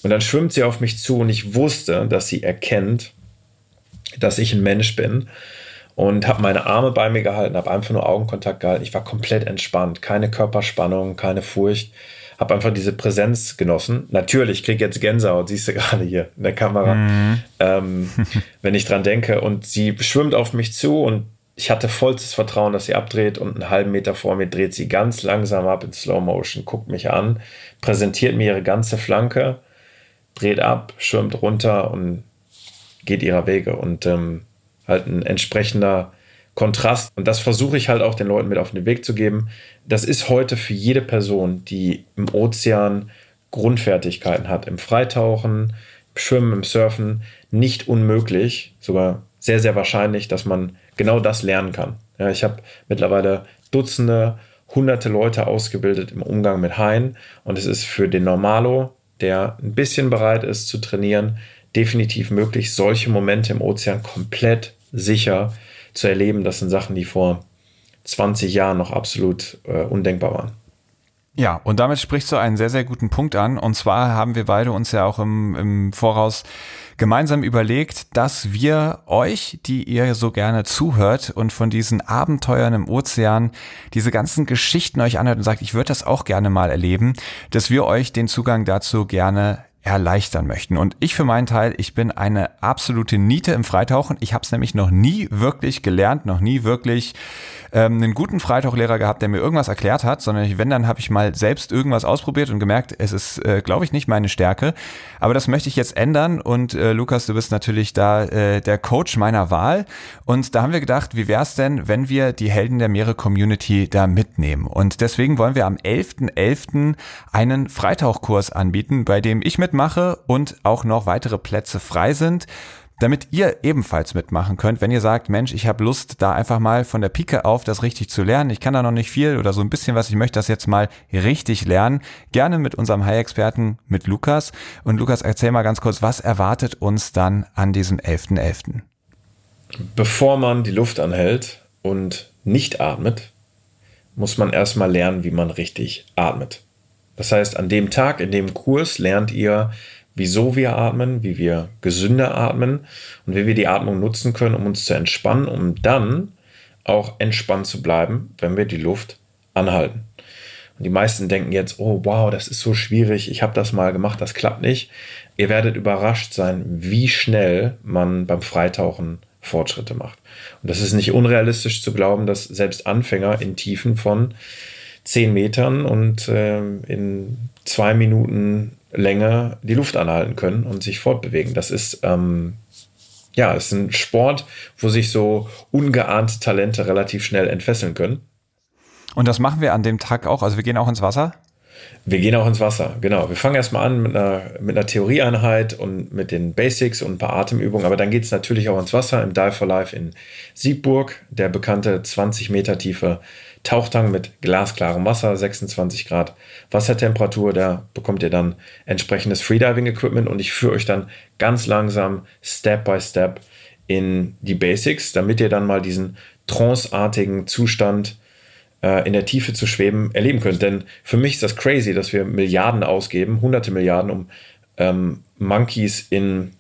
Und dann schwimmt sie auf mich zu und ich wusste, dass sie erkennt, dass ich ein Mensch bin und habe meine Arme bei mir gehalten, habe einfach nur Augenkontakt gehalten. Ich war komplett entspannt, keine Körperspannung, keine Furcht, habe einfach diese Präsenz genossen. Natürlich kriege jetzt Gänsehaut, siehst du gerade hier in der Kamera, mhm. ähm, wenn ich dran denke. Und sie schwimmt auf mich zu und ich hatte vollstes Vertrauen, dass sie abdreht und einen halben Meter vor mir dreht sie ganz langsam ab in Slow Motion, guckt mich an, präsentiert mir ihre ganze Flanke, dreht ab, schwimmt runter und geht ihrer Wege und ähm, halt ein entsprechender Kontrast. Und das versuche ich halt auch den Leuten mit auf den Weg zu geben. Das ist heute für jede Person, die im Ozean Grundfertigkeiten hat, im Freitauchen, im Schwimmen, im Surfen, nicht unmöglich, sogar sehr, sehr wahrscheinlich, dass man genau das lernen kann. Ja, ich habe mittlerweile Dutzende, hunderte Leute ausgebildet im Umgang mit Haien und es ist für den Normalo, der ein bisschen bereit ist zu trainieren, definitiv möglich, solche Momente im Ozean komplett sicher zu erleben. Das sind Sachen, die vor 20 Jahren noch absolut äh, undenkbar waren. Ja, und damit sprichst du einen sehr, sehr guten Punkt an. Und zwar haben wir beide uns ja auch im, im Voraus gemeinsam überlegt, dass wir euch, die ihr so gerne zuhört und von diesen Abenteuern im Ozean diese ganzen Geschichten euch anhört und sagt, ich würde das auch gerne mal erleben, dass wir euch den Zugang dazu gerne erleichtern möchten. Und ich für meinen Teil, ich bin eine absolute Niete im Freitauchen. Ich habe es nämlich noch nie wirklich gelernt, noch nie wirklich ähm, einen guten Freitauchlehrer gehabt, der mir irgendwas erklärt hat, sondern wenn, dann habe ich mal selbst irgendwas ausprobiert und gemerkt, es ist, äh, glaube ich, nicht meine Stärke. Aber das möchte ich jetzt ändern und äh, Lukas, du bist natürlich da äh, der Coach meiner Wahl. Und da haben wir gedacht, wie wäre es denn, wenn wir die Helden der Meere Community da mitnehmen? Und deswegen wollen wir am 11.11. .11. einen Freitauchkurs anbieten, bei dem ich mitmache und auch noch weitere Plätze frei sind damit ihr ebenfalls mitmachen könnt, wenn ihr sagt, Mensch, ich habe Lust, da einfach mal von der Pike auf das richtig zu lernen. Ich kann da noch nicht viel oder so ein bisschen was, ich möchte das jetzt mal richtig lernen. Gerne mit unserem High-Experten, mit Lukas. Und Lukas, erzähl mal ganz kurz, was erwartet uns dann an diesem 11.11.? .11.? Bevor man die Luft anhält und nicht atmet, muss man erstmal lernen, wie man richtig atmet. Das heißt, an dem Tag, in dem Kurs lernt ihr, wieso wir atmen, wie wir gesünder atmen und wie wir die Atmung nutzen können, um uns zu entspannen, um dann auch entspannt zu bleiben, wenn wir die Luft anhalten. Und die meisten denken jetzt, oh wow, das ist so schwierig, ich habe das mal gemacht, das klappt nicht. Ihr werdet überrascht sein, wie schnell man beim Freitauchen Fortschritte macht. Und das ist nicht unrealistisch zu glauben, dass selbst Anfänger in Tiefen von 10 Metern und äh, in zwei Minuten länger die Luft anhalten können und sich fortbewegen. Das ist ähm, ja, ist ein Sport, wo sich so ungeahnte Talente relativ schnell entfesseln können. Und das machen wir an dem Tag auch. Also wir gehen auch ins Wasser. Wir gehen auch ins Wasser, genau. Wir fangen erstmal an mit einer, mit einer Theorieeinheit und mit den Basics und ein paar Atemübungen, aber dann geht es natürlich auch ins Wasser im Dive for Life in Siegburg, der bekannte 20 Meter tiefe Tauchtang mit glasklarem Wasser, 26 Grad Wassertemperatur. Da bekommt ihr dann entsprechendes Freediving-Equipment und ich führe euch dann ganz langsam, Step by Step in die Basics, damit ihr dann mal diesen tranceartigen Zustand äh, in der Tiefe zu schweben erleben könnt. Denn für mich ist das crazy, dass wir Milliarden ausgeben, hunderte Milliarden, um ähm, Monkeys in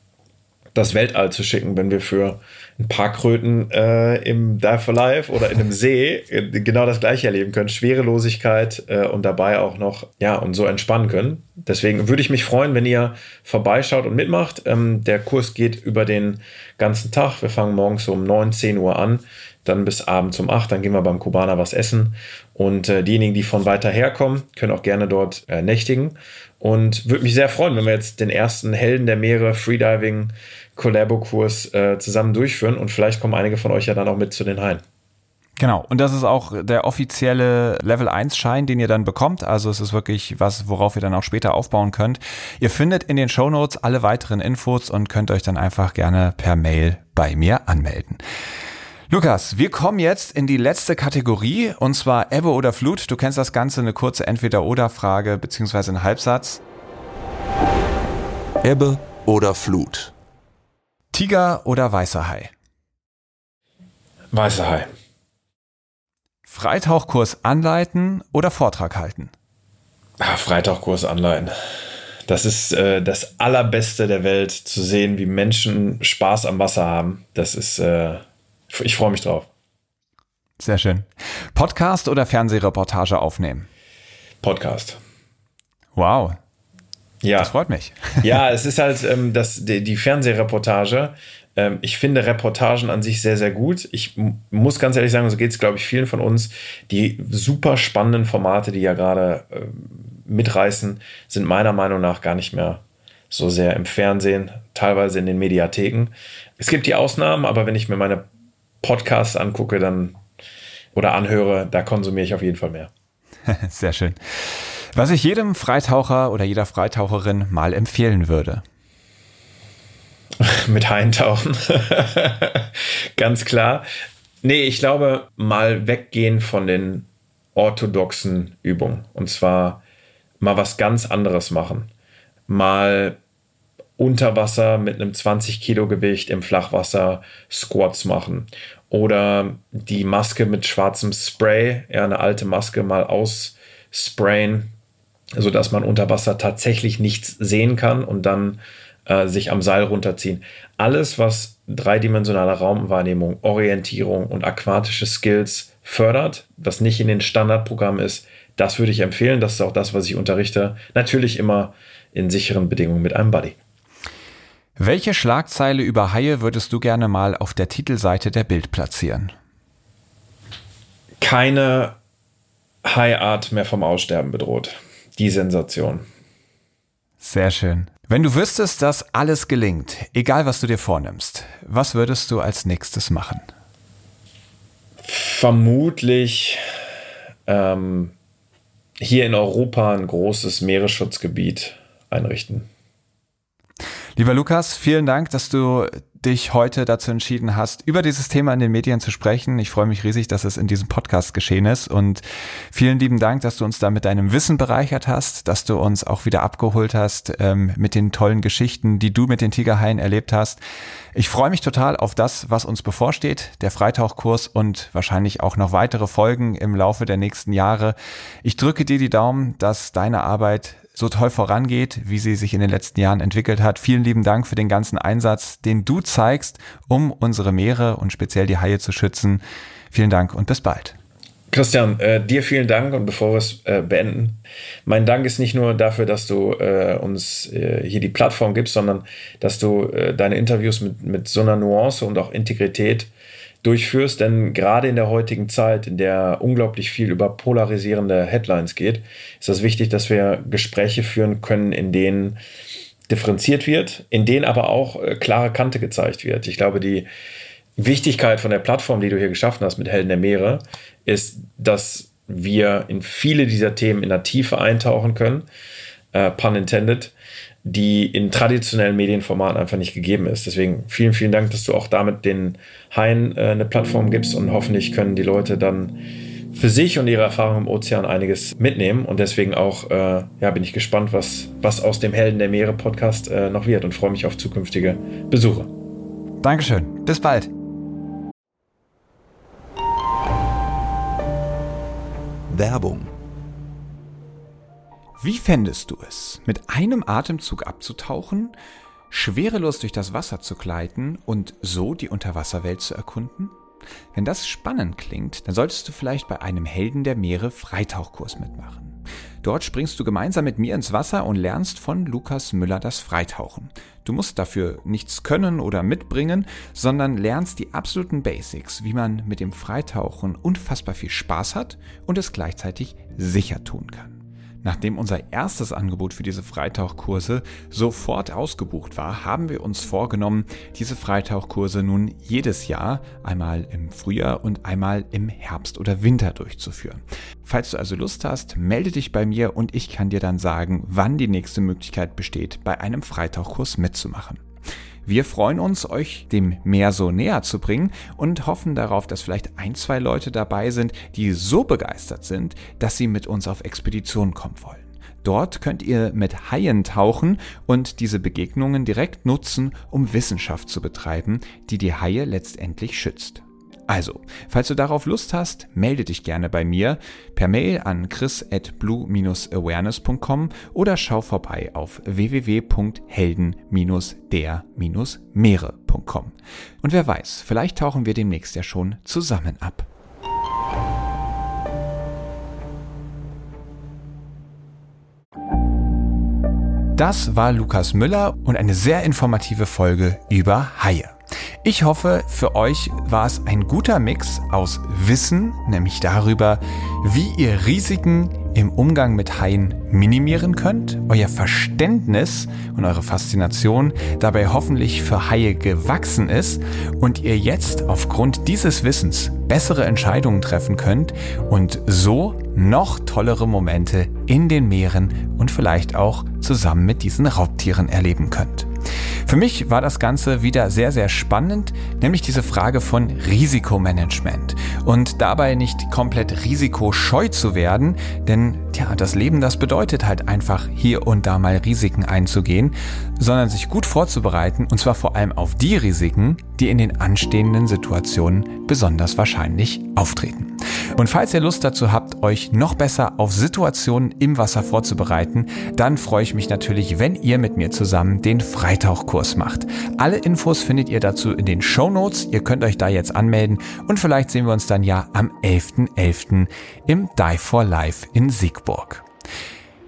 das Weltall zu schicken, wenn wir für ein paar Kröten äh, im Dive for Life oder in einem See genau das gleiche erleben können. Schwerelosigkeit äh, und dabei auch noch, ja, und so entspannen können. Deswegen würde ich mich freuen, wenn ihr vorbeischaut und mitmacht. Ähm, der Kurs geht über den ganzen Tag. Wir fangen morgens um 9, 10 Uhr an, dann bis abends um 8. Dann gehen wir beim Kubaner was essen. Und äh, diejenigen, die von weiter her kommen, können auch gerne dort äh, nächtigen. Und würde mich sehr freuen, wenn wir jetzt den ersten Helden der Meere Freediving Collabo-Kurs äh, zusammen durchführen und vielleicht kommen einige von euch ja dann auch mit zu den Haien. Genau, und das ist auch der offizielle Level 1 Schein, den ihr dann bekommt. Also es ist wirklich was, worauf ihr dann auch später aufbauen könnt. Ihr findet in den Show Notes alle weiteren Infos und könnt euch dann einfach gerne per Mail bei mir anmelden. Lukas, wir kommen jetzt in die letzte Kategorie und zwar Ebbe oder Flut. Du kennst das Ganze, eine kurze Entweder-Oder-Frage beziehungsweise ein Halbsatz. Ebbe oder Flut? Tiger oder weißer Hai? Weißer Hai. Freitauchkurs anleiten oder Vortrag halten? Ah, Freitauchkurs anleiten. Das ist äh, das Allerbeste der Welt, zu sehen, wie Menschen Spaß am Wasser haben. Das ist, äh, ich freue mich drauf. Sehr schön. Podcast oder Fernsehreportage aufnehmen? Podcast. Wow, ja. Das freut mich. ja, es ist halt ähm, das, die, die Fernsehreportage. Ähm, ich finde Reportagen an sich sehr, sehr gut. Ich muss ganz ehrlich sagen, so geht es, glaube ich, vielen von uns. Die super spannenden Formate, die ja gerade äh, mitreißen, sind meiner Meinung nach gar nicht mehr so sehr im Fernsehen, teilweise in den Mediatheken. Es gibt die Ausnahmen, aber wenn ich mir meine Podcasts angucke, dann oder anhöre, da konsumiere ich auf jeden Fall mehr. Sehr schön. Was ich jedem Freitaucher oder jeder Freitaucherin mal empfehlen würde. Mit Heintauchen. Ganz klar. Nee, ich glaube, mal weggehen von den orthodoxen Übungen. Und zwar mal was ganz anderes machen. Mal unter Wasser mit einem 20 Kilo Gewicht im Flachwasser Squats machen. Oder die Maske mit schwarzem Spray, ja, eine alte Maske mal aussprayen, sodass man unter Wasser tatsächlich nichts sehen kann und dann äh, sich am Seil runterziehen. Alles, was dreidimensionale Raumwahrnehmung, Orientierung und aquatische Skills fördert, was nicht in den Standardprogrammen ist, das würde ich empfehlen. Das ist auch das, was ich unterrichte. Natürlich immer in sicheren Bedingungen mit einem Buddy. Welche Schlagzeile über Haie würdest du gerne mal auf der Titelseite der Bild platzieren? Keine Haiart mehr vom Aussterben bedroht. Die Sensation. Sehr schön. Wenn du wüsstest, dass alles gelingt, egal was du dir vornimmst, was würdest du als nächstes machen? Vermutlich ähm, hier in Europa ein großes Meeresschutzgebiet einrichten. Lieber Lukas, vielen Dank, dass du dich heute dazu entschieden hast, über dieses Thema in den Medien zu sprechen. Ich freue mich riesig, dass es in diesem Podcast geschehen ist und vielen lieben Dank, dass du uns da mit deinem Wissen bereichert hast, dass du uns auch wieder abgeholt hast ähm, mit den tollen Geschichten, die du mit den Tigerhaien erlebt hast. Ich freue mich total auf das, was uns bevorsteht, der Freitauchkurs und wahrscheinlich auch noch weitere Folgen im Laufe der nächsten Jahre. Ich drücke dir die Daumen, dass deine Arbeit so toll vorangeht, wie sie sich in den letzten Jahren entwickelt hat. Vielen lieben Dank für den ganzen Einsatz, den du zeigst, um unsere Meere und speziell die Haie zu schützen. Vielen Dank und bis bald. Christian, äh, dir vielen Dank und bevor wir es äh, beenden, mein Dank ist nicht nur dafür, dass du äh, uns äh, hier die Plattform gibst, sondern dass du äh, deine Interviews mit, mit so einer Nuance und auch Integrität durchführst. Denn gerade in der heutigen Zeit, in der unglaublich viel über polarisierende Headlines geht, ist es wichtig, dass wir Gespräche führen können, in denen differenziert wird, in denen aber auch äh, klare Kante gezeigt wird. Ich glaube, die Wichtigkeit von der Plattform, die du hier geschaffen hast mit Helden der Meere, ist, dass wir in viele dieser Themen in der Tiefe eintauchen können, äh, pun intended, die in traditionellen Medienformaten einfach nicht gegeben ist. Deswegen vielen, vielen Dank, dass du auch damit den Haien äh, eine Plattform gibst und hoffentlich können die Leute dann für sich und ihre Erfahrungen im Ozean einiges mitnehmen. Und deswegen auch äh, ja, bin ich gespannt, was, was aus dem Helden der Meere Podcast äh, noch wird und freue mich auf zukünftige Besuche. Dankeschön. Bis bald. Werbung wie fändest du es, mit einem Atemzug abzutauchen, schwerelos durch das Wasser zu gleiten und so die Unterwasserwelt zu erkunden? Wenn das spannend klingt, dann solltest du vielleicht bei einem Helden der Meere Freitauchkurs mitmachen. Dort springst du gemeinsam mit mir ins Wasser und lernst von Lukas Müller das Freitauchen. Du musst dafür nichts können oder mitbringen, sondern lernst die absoluten Basics, wie man mit dem Freitauchen unfassbar viel Spaß hat und es gleichzeitig sicher tun kann. Nachdem unser erstes Angebot für diese Freitauchkurse sofort ausgebucht war, haben wir uns vorgenommen, diese Freitauchkurse nun jedes Jahr, einmal im Frühjahr und einmal im Herbst oder Winter durchzuführen. Falls du also Lust hast, melde dich bei mir und ich kann dir dann sagen, wann die nächste Möglichkeit besteht, bei einem Freitauchkurs mitzumachen. Wir freuen uns, euch dem Meer so näher zu bringen und hoffen darauf, dass vielleicht ein, zwei Leute dabei sind, die so begeistert sind, dass sie mit uns auf Expedition kommen wollen. Dort könnt ihr mit Haien tauchen und diese Begegnungen direkt nutzen, um Wissenschaft zu betreiben, die die Haie letztendlich schützt. Also, falls du darauf Lust hast, melde dich gerne bei mir per Mail an chris at blue-awareness.com oder schau vorbei auf www.helden-der-meere.com. Und wer weiß, vielleicht tauchen wir demnächst ja schon zusammen ab. Das war Lukas Müller und eine sehr informative Folge über Haie. Ich hoffe, für euch war es ein guter Mix aus Wissen, nämlich darüber, wie ihr Risiken im Umgang mit Haien minimieren könnt, euer Verständnis und eure Faszination dabei hoffentlich für Haie gewachsen ist und ihr jetzt aufgrund dieses Wissens bessere Entscheidungen treffen könnt und so noch tollere Momente in den Meeren und vielleicht auch zusammen mit diesen Raubtieren erleben könnt. Für mich war das Ganze wieder sehr, sehr spannend, nämlich diese Frage von Risikomanagement und dabei nicht komplett risikoscheu zu werden, denn ja, das Leben, das bedeutet halt einfach hier und da mal Risiken einzugehen, sondern sich gut vorzubereiten und zwar vor allem auf die Risiken, die in den anstehenden Situationen besonders wahrscheinlich auftreten. Und falls ihr Lust dazu habt, euch noch besser auf Situationen im Wasser vorzubereiten, dann freue ich mich natürlich, wenn ihr mit mir zusammen den Freitauchkurs macht. Alle Infos findet ihr dazu in den Show Notes. Ihr könnt euch da jetzt anmelden und vielleicht sehen wir uns dann ja am 11.11. .11. im Die for Life in Siegburg.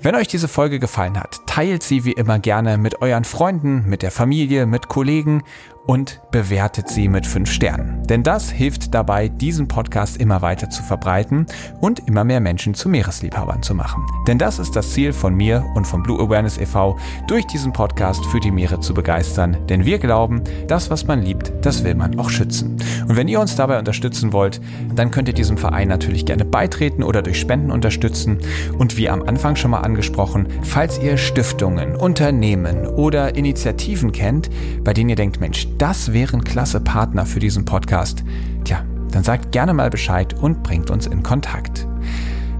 Wenn euch diese Folge gefallen hat, teilt sie wie immer gerne mit euren Freunden, mit der Familie, mit Kollegen und bewertet sie mit 5 Sternen. Denn das hilft dabei, diesen Podcast immer weiter zu verbreiten und immer mehr Menschen zu Meeresliebhabern zu machen. Denn das ist das Ziel von mir und vom Blue Awareness e.V., durch diesen Podcast für die Meere zu begeistern. Denn wir glauben, das, was man liebt, das will man auch schützen. Und wenn ihr uns dabei unterstützen wollt, dann könnt ihr diesem Verein natürlich gerne beitreten oder durch Spenden unterstützen. Und wie am Anfang schon mal angesprochen, falls ihr Stiftungen, Unternehmen oder Initiativen kennt, bei denen ihr denkt, Mensch, das wären klasse Partner für diesen Podcast, tja, dann sagt gerne mal Bescheid und bringt uns in Kontakt.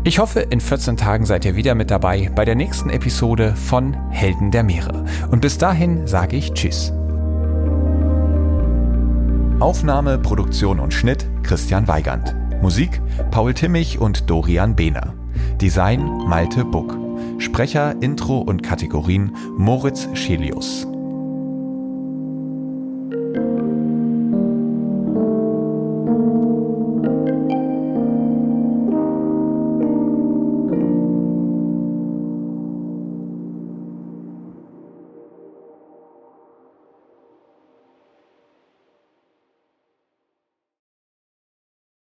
Ich hoffe, in 14 Tagen seid ihr wieder mit dabei bei der nächsten Episode von Helden der Meere. Und bis dahin sage ich Tschüss. Aufnahme, Produktion und Schnitt Christian Weigand. Musik Paul Timmich und Dorian Behner. Design Malte Buck. Sprecher, Intro und Kategorien Moritz Schelius.